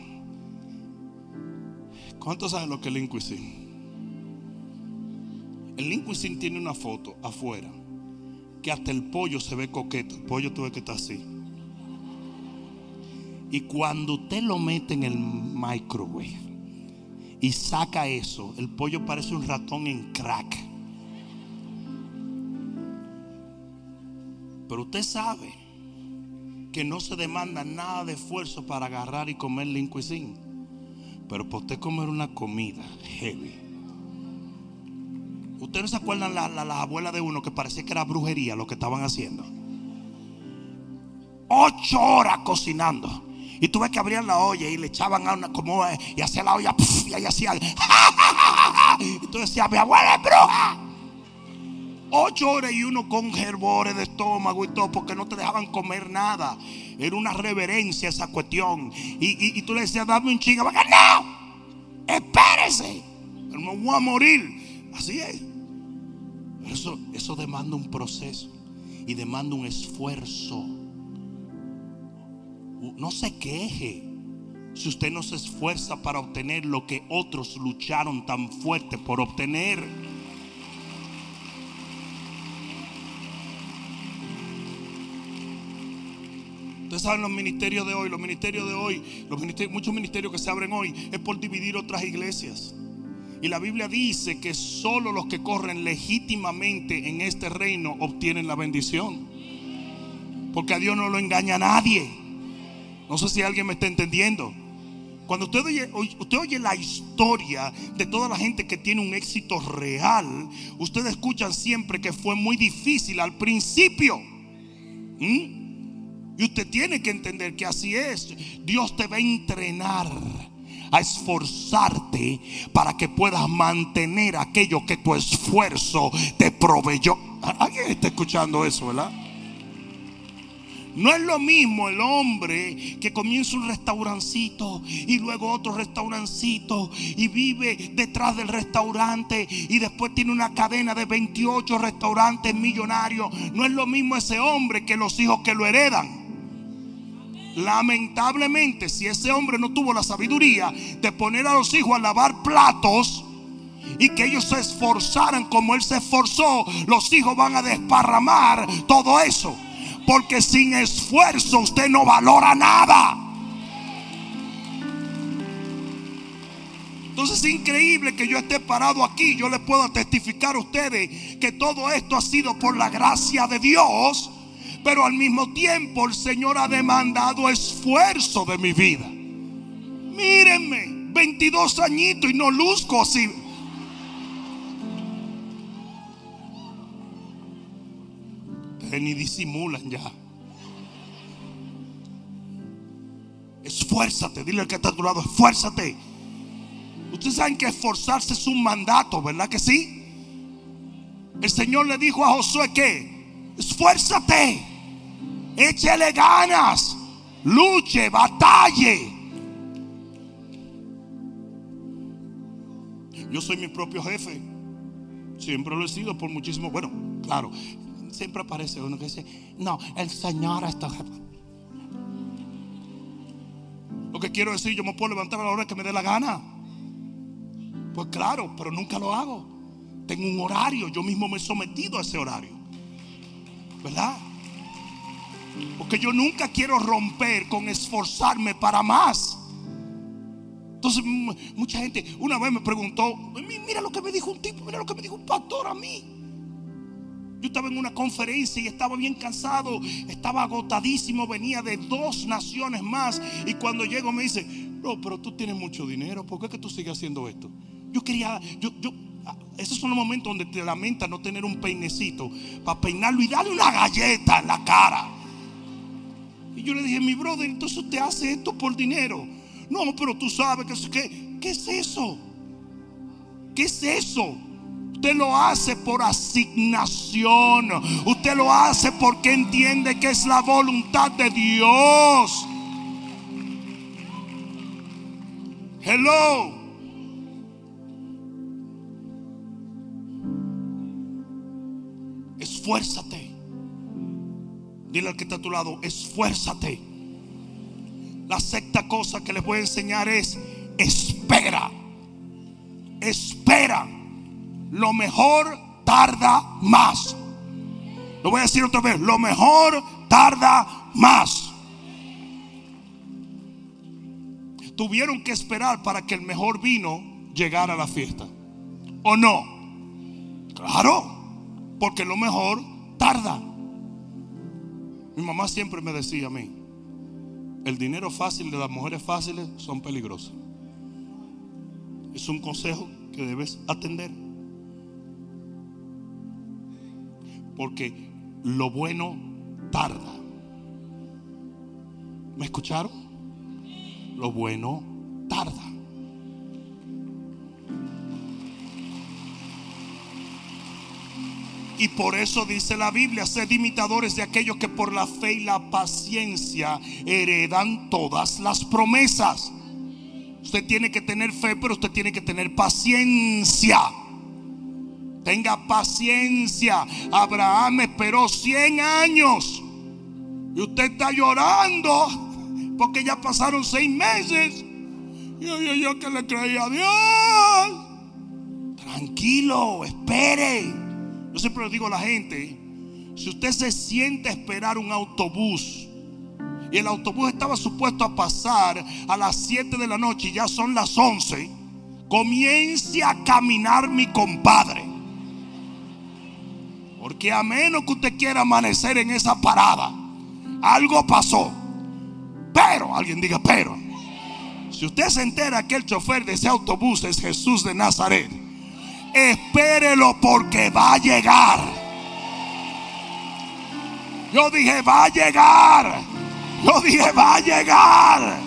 ¿Cuántos saben lo que es Linkuisin? El Linkuisin tiene una foto afuera que hasta el pollo se ve coqueto. El pollo tuve que estar así. Y cuando usted lo mete en el microwave y saca eso, el pollo parece un ratón en crack. Pero usted sabe que no se demanda nada de esfuerzo para agarrar y comer lincuisín. Pero para usted comer una comida heavy. ¿Ustedes no se acuerdan las la, abuelas de uno que parecía que era brujería lo que estaban haciendo? Ocho horas cocinando. Y tuve que abrir la olla y le echaban a una como y hacía la olla y ahí hacía. Y tú decías, mi abuela es bruja. Ocho horas y uno con gerbores de estómago y todo porque no te dejaban comer nada. Era una reverencia esa cuestión. Y, tú le decías, dame un chinga. No, espérese. No voy a morir. Así es. Eso, eso demanda un proceso y demanda un esfuerzo. No se queje si usted no se esfuerza para obtener lo que otros lucharon tan fuerte por obtener. Ustedes saben los ministerios de hoy, los ministerios de hoy, los muchos ministerios que se abren hoy es por dividir otras iglesias. Y la Biblia dice que solo los que corren legítimamente en este reino obtienen la bendición. Porque a Dios no lo engaña nadie. No sé si alguien me está entendiendo. Cuando usted oye, usted oye la historia de toda la gente que tiene un éxito real, ustedes escuchan siempre que fue muy difícil al principio. ¿Mm? Y usted tiene que entender que así es. Dios te va a entrenar a esforzarte para que puedas mantener aquello que tu esfuerzo te proveyó. ¿Alguien está escuchando eso, verdad? No es lo mismo el hombre que comienza un restaurancito y luego otro restaurancito y vive detrás del restaurante y después tiene una cadena de 28 restaurantes millonarios. No es lo mismo ese hombre que los hijos que lo heredan. Lamentablemente, si ese hombre no tuvo la sabiduría de poner a los hijos a lavar platos y que ellos se esforzaran como él se esforzó, los hijos van a desparramar todo eso. Porque sin esfuerzo usted no valora nada. Entonces es increíble que yo esté parado aquí. Yo les puedo testificar a ustedes que todo esto ha sido por la gracia de Dios pero al mismo tiempo el Señor ha demandado esfuerzo de mi vida. Mírenme, 22 añitos y no luzco así. Ustedes ni disimulan ya. Esfuérzate, dile al que está a tu lado, esfuérzate. Ustedes saben que esforzarse es un mandato, ¿verdad que sí? El Señor le dijo a Josué que, esfuérzate. Échele ganas. Luche, batalle. Yo soy mi propio jefe. Siempre lo he sido por muchísimo. Bueno, claro. Siempre aparece uno que dice, no, el Señor está Lo que quiero decir, yo me puedo levantar a la hora que me dé la gana. Pues claro, pero nunca lo hago. Tengo un horario, yo mismo me he sometido a ese horario. ¿Verdad? Porque yo nunca quiero romper con esforzarme para más. Entonces, mucha gente una vez me preguntó, mira lo que me dijo un tipo, mira lo que me dijo un pastor a mí. Yo estaba en una conferencia y estaba bien cansado, estaba agotadísimo, venía de dos naciones más. Y cuando llego me dice, no, pero tú tienes mucho dinero, ¿por qué que tú sigues haciendo esto? Yo quería, yo, yo, esos son los momentos donde te lamenta no tener un peinecito para peinarlo y darle una galleta en la cara. Y yo le dije, mi brother, entonces usted hace esto por dinero. No, pero tú sabes que, que ¿qué es eso? ¿Qué es eso? Usted lo hace por asignación. Usted lo hace porque entiende que es la voluntad de Dios. Hello. Esfuérzate. Dile al que está a tu lado, esfuérzate. La sexta cosa que les voy a enseñar es, espera. Espera. Lo mejor tarda más. Lo voy a decir otra vez, lo mejor tarda más. Tuvieron que esperar para que el mejor vino llegara a la fiesta. ¿O no? Claro, porque lo mejor tarda. Mi mamá siempre me decía a mí, el dinero fácil de las mujeres fáciles son peligrosos. Es un consejo que debes atender. Porque lo bueno tarda. ¿Me escucharon? Lo bueno tarda. Y por eso dice la Biblia, sed imitadores de aquellos que por la fe y la paciencia heredan todas las promesas. Usted tiene que tener fe, pero usted tiene que tener paciencia. Tenga paciencia. Abraham esperó 100 años. Y usted está llorando porque ya pasaron seis meses. Yo, yo, yo que le creía a Dios. Tranquilo, espere. Yo siempre le digo a la gente, si usted se siente a esperar un autobús y el autobús estaba supuesto a pasar a las 7 de la noche y ya son las 11, comience a caminar mi compadre. Porque a menos que usted quiera amanecer en esa parada, algo pasó. Pero, alguien diga, pero, si usted se entera que el chofer de ese autobús es Jesús de Nazaret, espérelo porque va a llegar. Yo dije, va a llegar. Yo dije, va a llegar.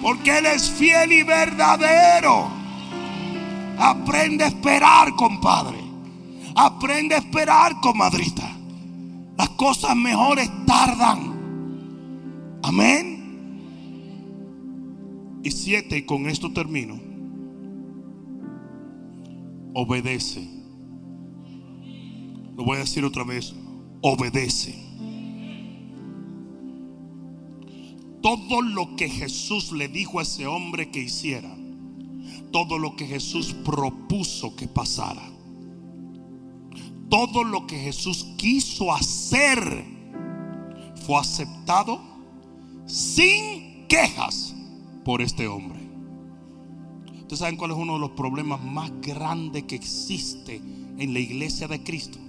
Porque Él es fiel y verdadero. Aprende a esperar, compadre. Aprende a esperar, comadrita. Las cosas mejores tardan. Amén. Y siete, y con esto termino. Obedece. Lo voy a decir otra vez. Obedece. Todo lo que Jesús le dijo a ese hombre que hiciera. Todo lo que Jesús propuso que pasara. Todo lo que Jesús quiso hacer fue aceptado sin quejas por este hombre. Ustedes saben cuál es uno de los problemas más grandes que existe en la iglesia de Cristo.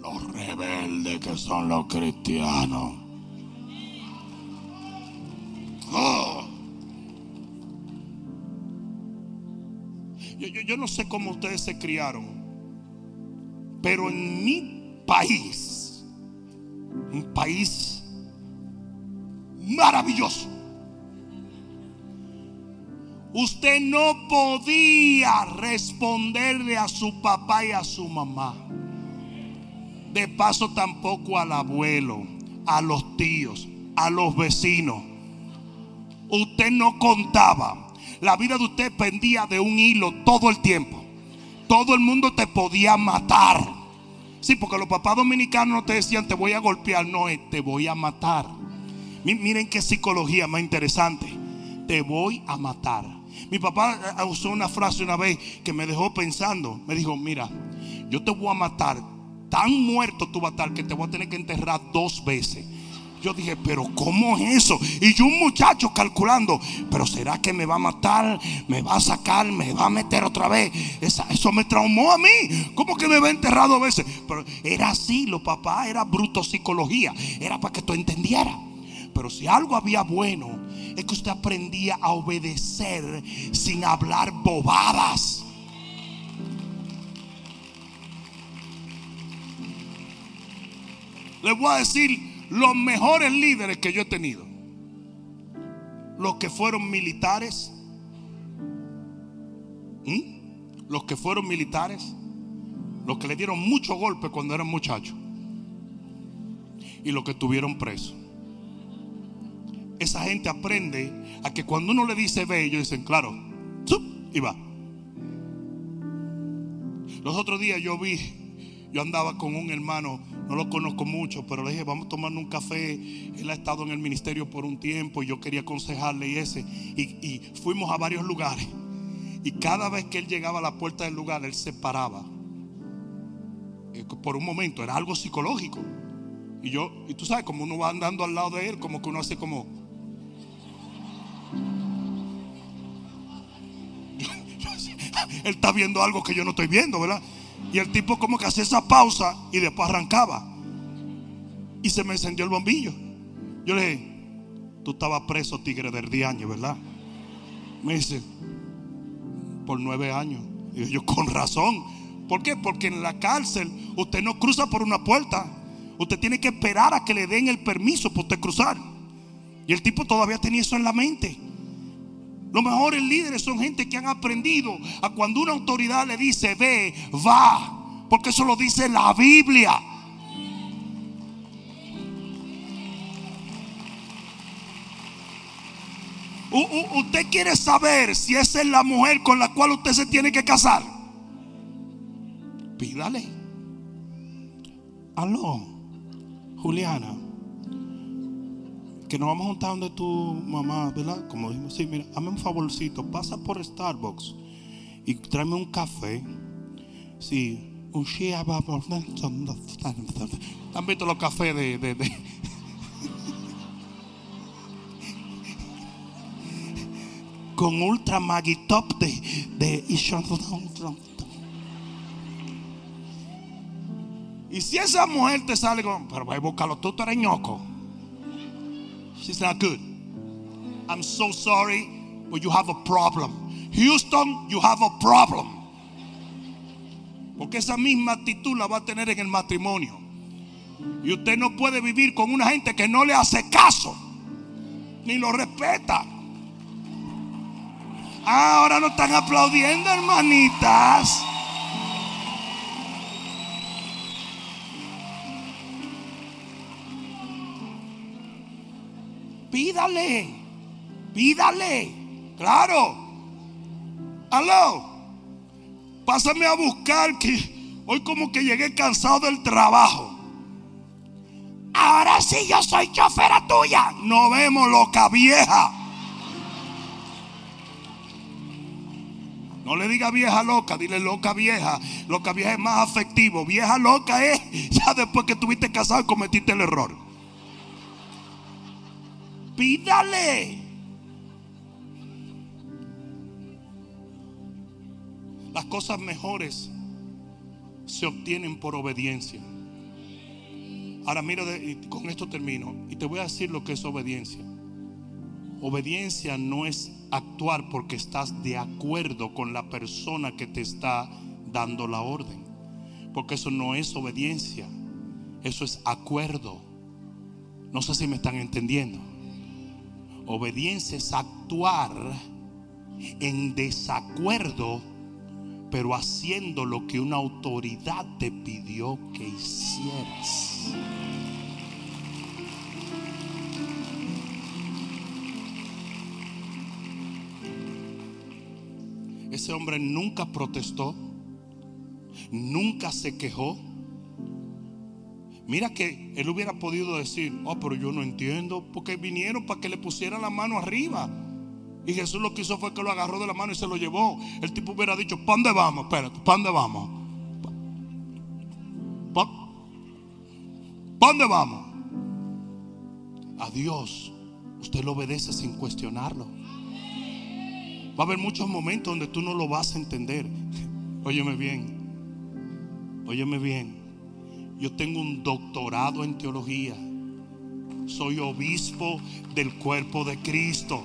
Los rebeldes que son los cristianos. Oh. Yo, no sé cómo ustedes se criaron, pero en mi país, un país maravilloso, usted no podía responderle a su papá y a su mamá. De paso tampoco al abuelo, a los tíos, a los vecinos. Usted no contaba. La vida de usted pendía de un hilo todo el tiempo. Todo el mundo te podía matar. Sí, porque los papás dominicanos no te decían te voy a golpear, no, te voy a matar. Miren qué psicología más interesante. Te voy a matar. Mi papá usó una frase una vez que me dejó pensando. Me dijo, mira, yo te voy a matar. Tan muerto tú vas a estar que te voy a tener que enterrar dos veces. Yo dije, pero ¿cómo es eso? Y yo un muchacho calculando, pero ¿será que me va a matar? ¿Me va a sacar? ¿Me va a meter otra vez? eso me traumó a mí. ¿Cómo que me va a enterrar dos veces? Pero era así, los papás era bruto psicología. Era para que tú entendieras. Pero si algo había bueno, es que usted aprendía a obedecer sin hablar bobadas. Les voy a decir los mejores líderes que yo he tenido. Los que fueron militares. ¿Mm? Los que fueron militares. Los que le dieron muchos golpes cuando eran muchachos. Y los que tuvieron presos esa gente aprende a que cuando uno le dice ve, ellos dicen, claro, y va. Los otros días yo vi, yo andaba con un hermano, no lo conozco mucho, pero le dije, vamos a tomarnos un café. Él ha estado en el ministerio por un tiempo y yo quería aconsejarle y ese. Y, y fuimos a varios lugares. Y cada vez que él llegaba a la puerta del lugar, él se paraba. Por un momento, era algo psicológico. Y yo, y tú sabes, como uno va andando al lado de él, como que uno hace como, él está viendo algo que yo no estoy viendo, ¿verdad? Y el tipo como que hacía esa pausa y después arrancaba. Y se me encendió el bombillo. Yo le dije, tú estabas preso, tigre del diaño, ¿verdad? Me dice, por nueve años. Y yo, con razón. ¿Por qué? Porque en la cárcel usted no cruza por una puerta. Usted tiene que esperar a que le den el permiso para usted cruzar. Y el tipo todavía tenía eso en la mente. Los mejores líderes son gente que han aprendido a cuando una autoridad le dice ve, va. porque eso lo dice la Biblia. usted quiere saber si esa es la mujer con la cual usted se tiene que casar. Pídale. Aló, Juliana. Que nos vamos a juntar donde tu mamá, ¿verdad? Como dijimos, sí, mira, hazme un favorcito, pasa por Starbucks y tráeme un café. Sí, un ¿Han visto los cafés de, de, con ultra maggie top de, de y si esa mujer te sale con, pero voy a buscarlo, tú, tú eres ñoco. She's not good. I'm so sorry, but you have a problem. Houston, you have a problem. Porque esa misma actitud la va a tener en el matrimonio. Y usted no puede vivir con una gente que no le hace caso, ni lo respeta. Ah, ahora no están aplaudiendo, hermanitas. Pídale, pídale, claro. Aló, pásame a buscar que hoy como que llegué cansado del trabajo. Ahora sí yo soy chofera tuya. No vemos loca vieja. No le diga vieja loca, dile loca vieja. Loca vieja es más afectivo. Vieja loca es ya después que tuviste casado y cometiste el error. Pídale. Las cosas mejores se obtienen por obediencia. Ahora mira, con esto termino. Y te voy a decir lo que es obediencia. Obediencia no es actuar porque estás de acuerdo con la persona que te está dando la orden. Porque eso no es obediencia. Eso es acuerdo. No sé si me están entendiendo. Obediencia es actuar en desacuerdo, pero haciendo lo que una autoridad te pidió que hicieras. Ese hombre nunca protestó, nunca se quejó. Mira que él hubiera podido decir, oh, pero yo no entiendo, porque vinieron para que le pusieran la mano arriba. Y Jesús lo que hizo fue que lo agarró de la mano y se lo llevó. El tipo hubiera dicho, ¿para dónde vamos? Espérate, ¿para dónde vamos? ¿Para dónde vamos? A Dios usted lo obedece sin cuestionarlo. Va a haber muchos momentos donde tú no lo vas a entender. Óyeme bien. Óyeme bien. Yo tengo un doctorado en teología. Soy obispo del cuerpo de Cristo.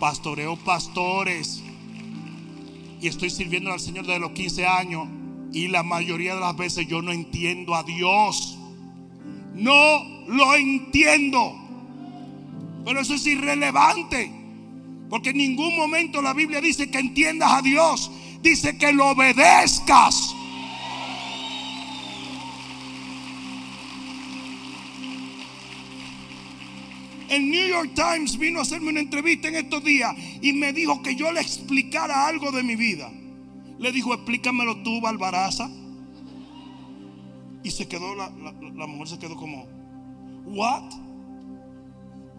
Pastoreo pastores. Y estoy sirviendo al Señor desde los 15 años. Y la mayoría de las veces yo no entiendo a Dios. No lo entiendo. Pero eso es irrelevante. Porque en ningún momento la Biblia dice que entiendas a Dios. Dice que lo obedezcas. El New York Times vino a hacerme una entrevista en estos días y me dijo que yo le explicara algo de mi vida. Le dijo, explícamelo tú, Balbaraza. Y se quedó, la, la mujer se quedó como, ¿what?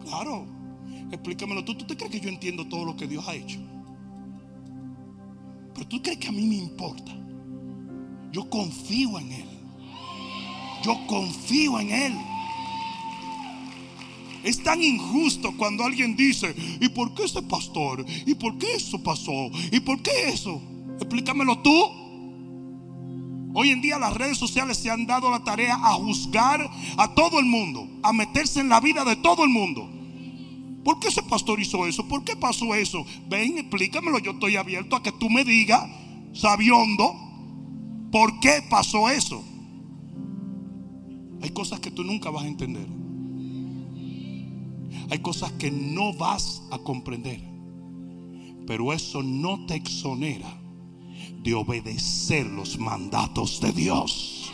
Claro, Explícamelo tú. ¿Tú te crees que yo entiendo todo lo que Dios ha hecho? Pero tú crees que a mí me importa. Yo confío en Él. Yo confío en Él. Es tan injusto cuando alguien dice, ¿y por qué ese pastor? ¿Y por qué eso pasó? ¿Y por qué eso? Explícamelo tú. Hoy en día las redes sociales se han dado la tarea a juzgar a todo el mundo, a meterse en la vida de todo el mundo. ¿Por qué ese pastor hizo eso? ¿Por qué pasó eso? Ven, explícamelo. Yo estoy abierto a que tú me digas, sabiondo, por qué pasó eso. Hay cosas que tú nunca vas a entender. Hay cosas que no vas a comprender. Pero eso no te exonera de obedecer los mandatos de Dios.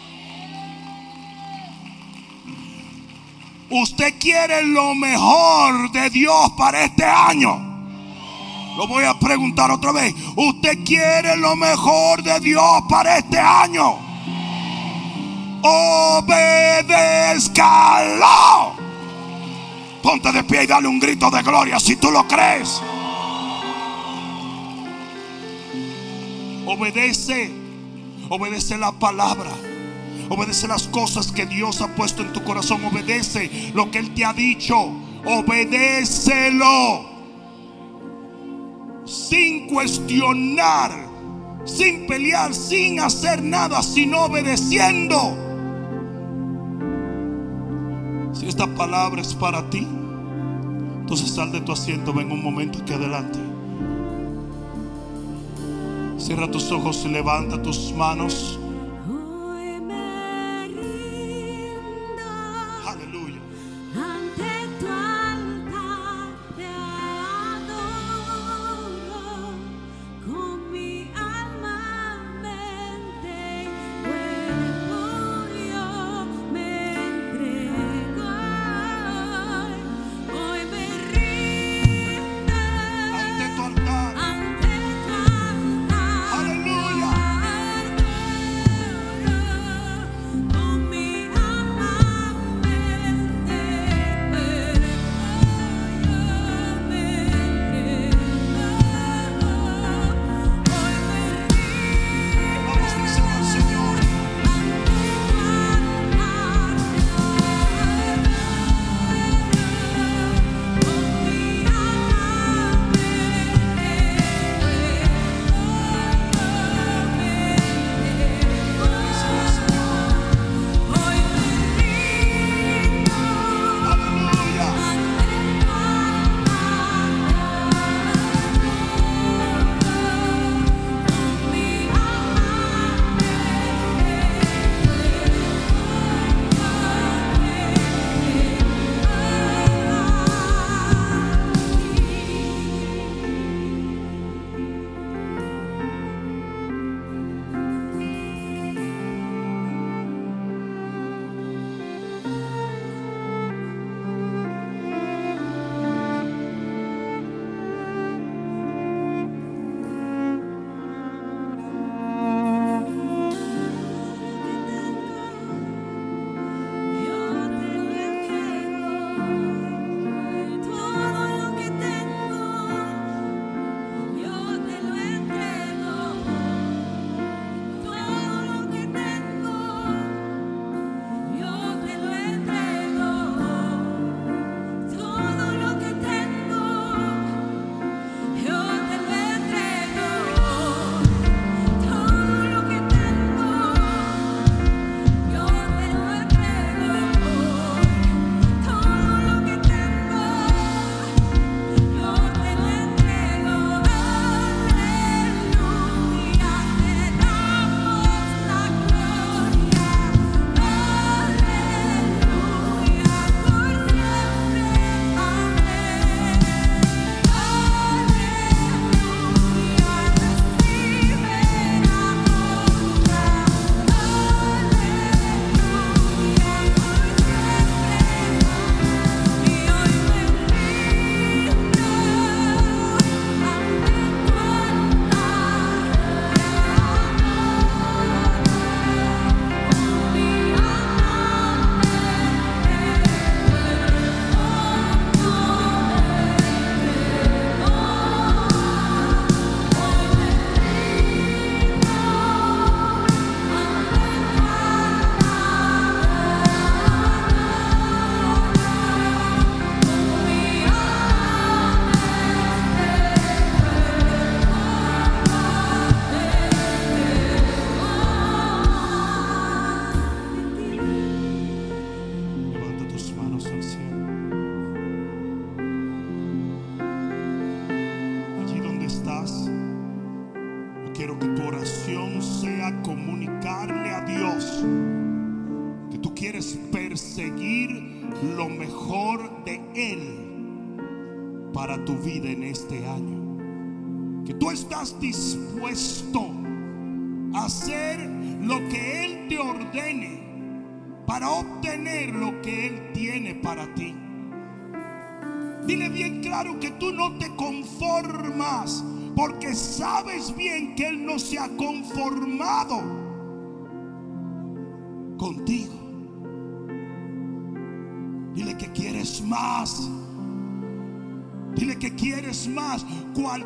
Usted quiere lo mejor de Dios para este año. Lo voy a preguntar otra vez. ¿Usted quiere lo mejor de Dios para este año? Obedezcalo. Ponte de pie y dale un grito de gloria si tú lo crees. Obedece. Obedece la palabra. Obedece las cosas que Dios ha puesto en tu corazón. Obedece lo que Él te ha dicho. Obedécelo. Sin cuestionar. Sin pelear. Sin hacer nada. Sino obedeciendo. Si esta palabra es para ti. Entonces sal de tu asiento. Ven un momento aquí adelante. Cierra tus ojos y levanta tus manos.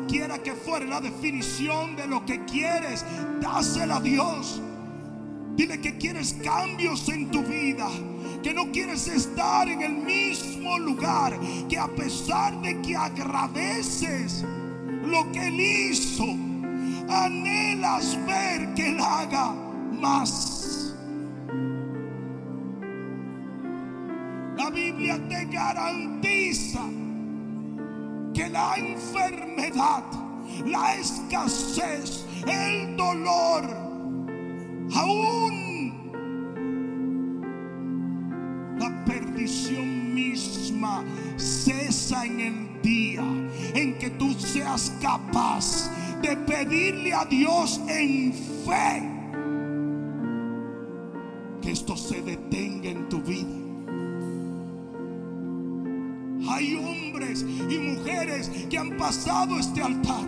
Cualquiera que fuere la definición de lo que quieres, dásela a Dios. Dile que quieres cambios en tu vida. Que no quieres estar en el mismo lugar. Que a pesar de que agradeces lo que Él hizo, anhelas ver que Él haga más. La Biblia te garantiza que la enfermedad, la escasez, el dolor, aún la perdición misma cesa en el día en que tú seas capaz de pedirle a Dios en fe que esto se detenga y mujeres que han pasado este altar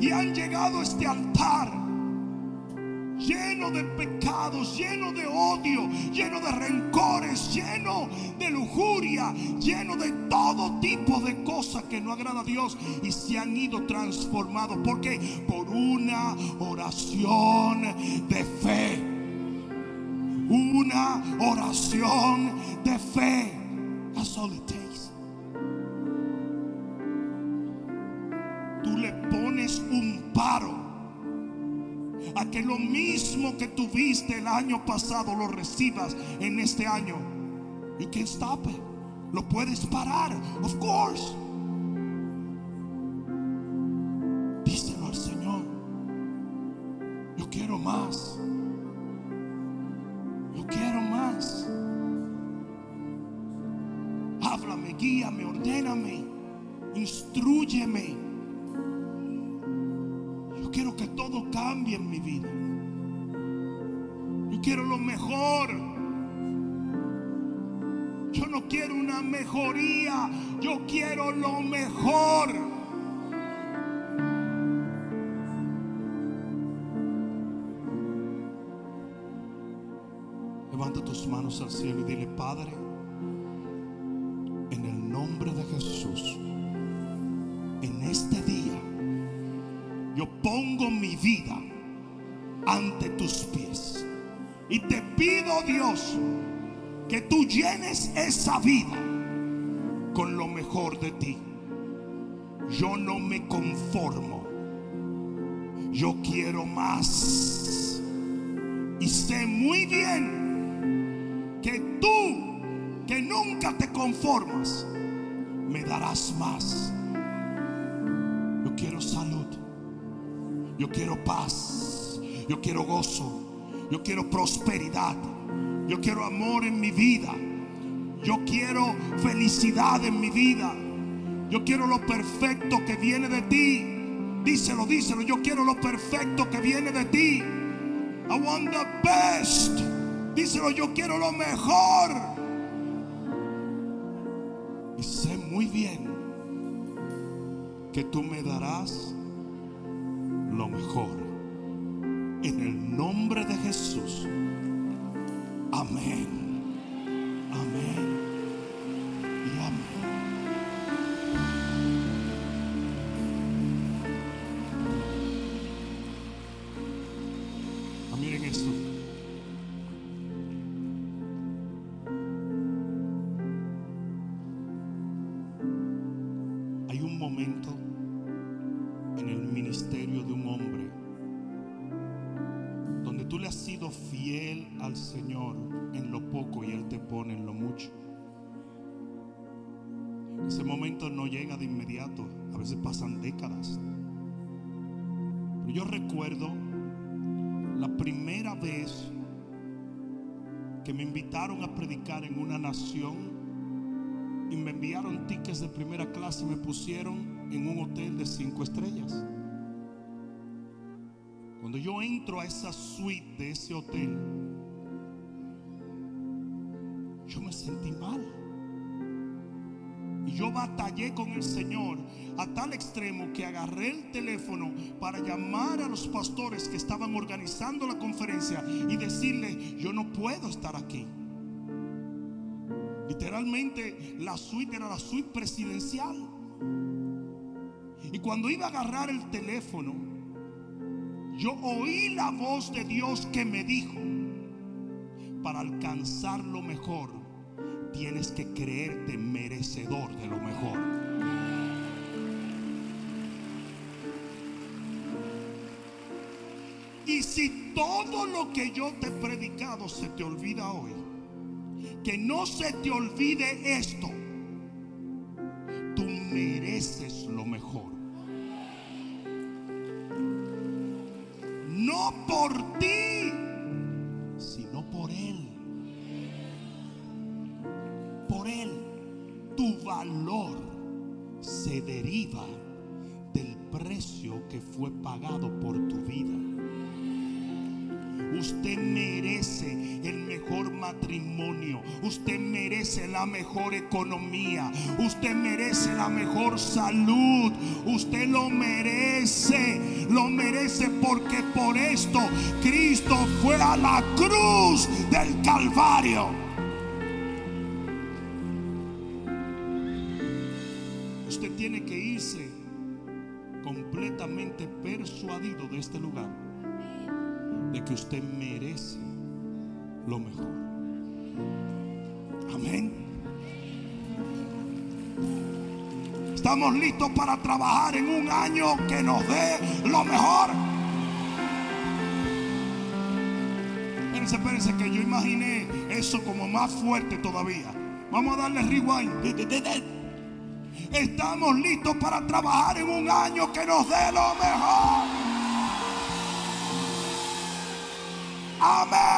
y han llegado a este altar lleno de pecados, lleno de odio, lleno de rencores, lleno de lujuria, lleno de todo tipo de cosas que no agrada a Dios y se han ido transformados. porque Por una oración de fe. Una oración de fe. That's all un paro a que lo mismo que tuviste el año pasado lo recibas en este año. You can stop it. Lo puedes parar, of course. Al cielo y dile, Padre, en el nombre de Jesús, en este día, yo pongo mi vida ante tus pies. Y te pido, Dios, que tú llenes esa vida con lo mejor de ti. Yo no me conformo. Yo quiero más. Y sé muy bien que tú, que nunca te conformas, me darás más. Yo quiero salud. Yo quiero paz. Yo quiero gozo. Yo quiero prosperidad. Yo quiero amor en mi vida. Yo quiero felicidad en mi vida. Yo quiero lo perfecto que viene de ti. Díselo, díselo. Yo quiero lo perfecto que viene de ti. I want the best. Díselo, yo quiero lo mejor. Y sé muy bien que tú me darás lo mejor. En el nombre de Jesús. Amén. Amén. Que me invitaron a predicar en una nación y me enviaron tickets de primera clase y me pusieron en un hotel de cinco estrellas. Cuando yo entro a esa suite de ese hotel, yo me sentí mal. Y yo batallé con el Señor a tal extremo que agarré el teléfono para llamar a los pastores que estaban organizando la conferencia y decirle, yo no puedo estar aquí. Literalmente la suite era la suite presidencial. Y cuando iba a agarrar el teléfono, yo oí la voz de Dios que me dijo, para alcanzar lo mejor, tienes que creerte merecedor de lo mejor. Si todo lo que yo te he predicado se te olvida hoy, que no se te olvide esto, tú mereces lo mejor. No por ti, sino por Él. Por Él, tu valor se deriva del precio que fue pagado por tu vida. Usted merece el mejor matrimonio. Usted merece la mejor economía. Usted merece la mejor salud. Usted lo merece. Lo merece porque por esto Cristo fue a la cruz del Calvario. Usted tiene que irse completamente persuadido de este lugar de que usted merece lo mejor. Amén. Estamos listos para trabajar en un año que nos dé lo mejor. Espérense, espérense, que yo imaginé eso como más fuerte todavía. Vamos a darle rewind. Estamos listos para trabajar en un año que nos dé lo mejor. Amen.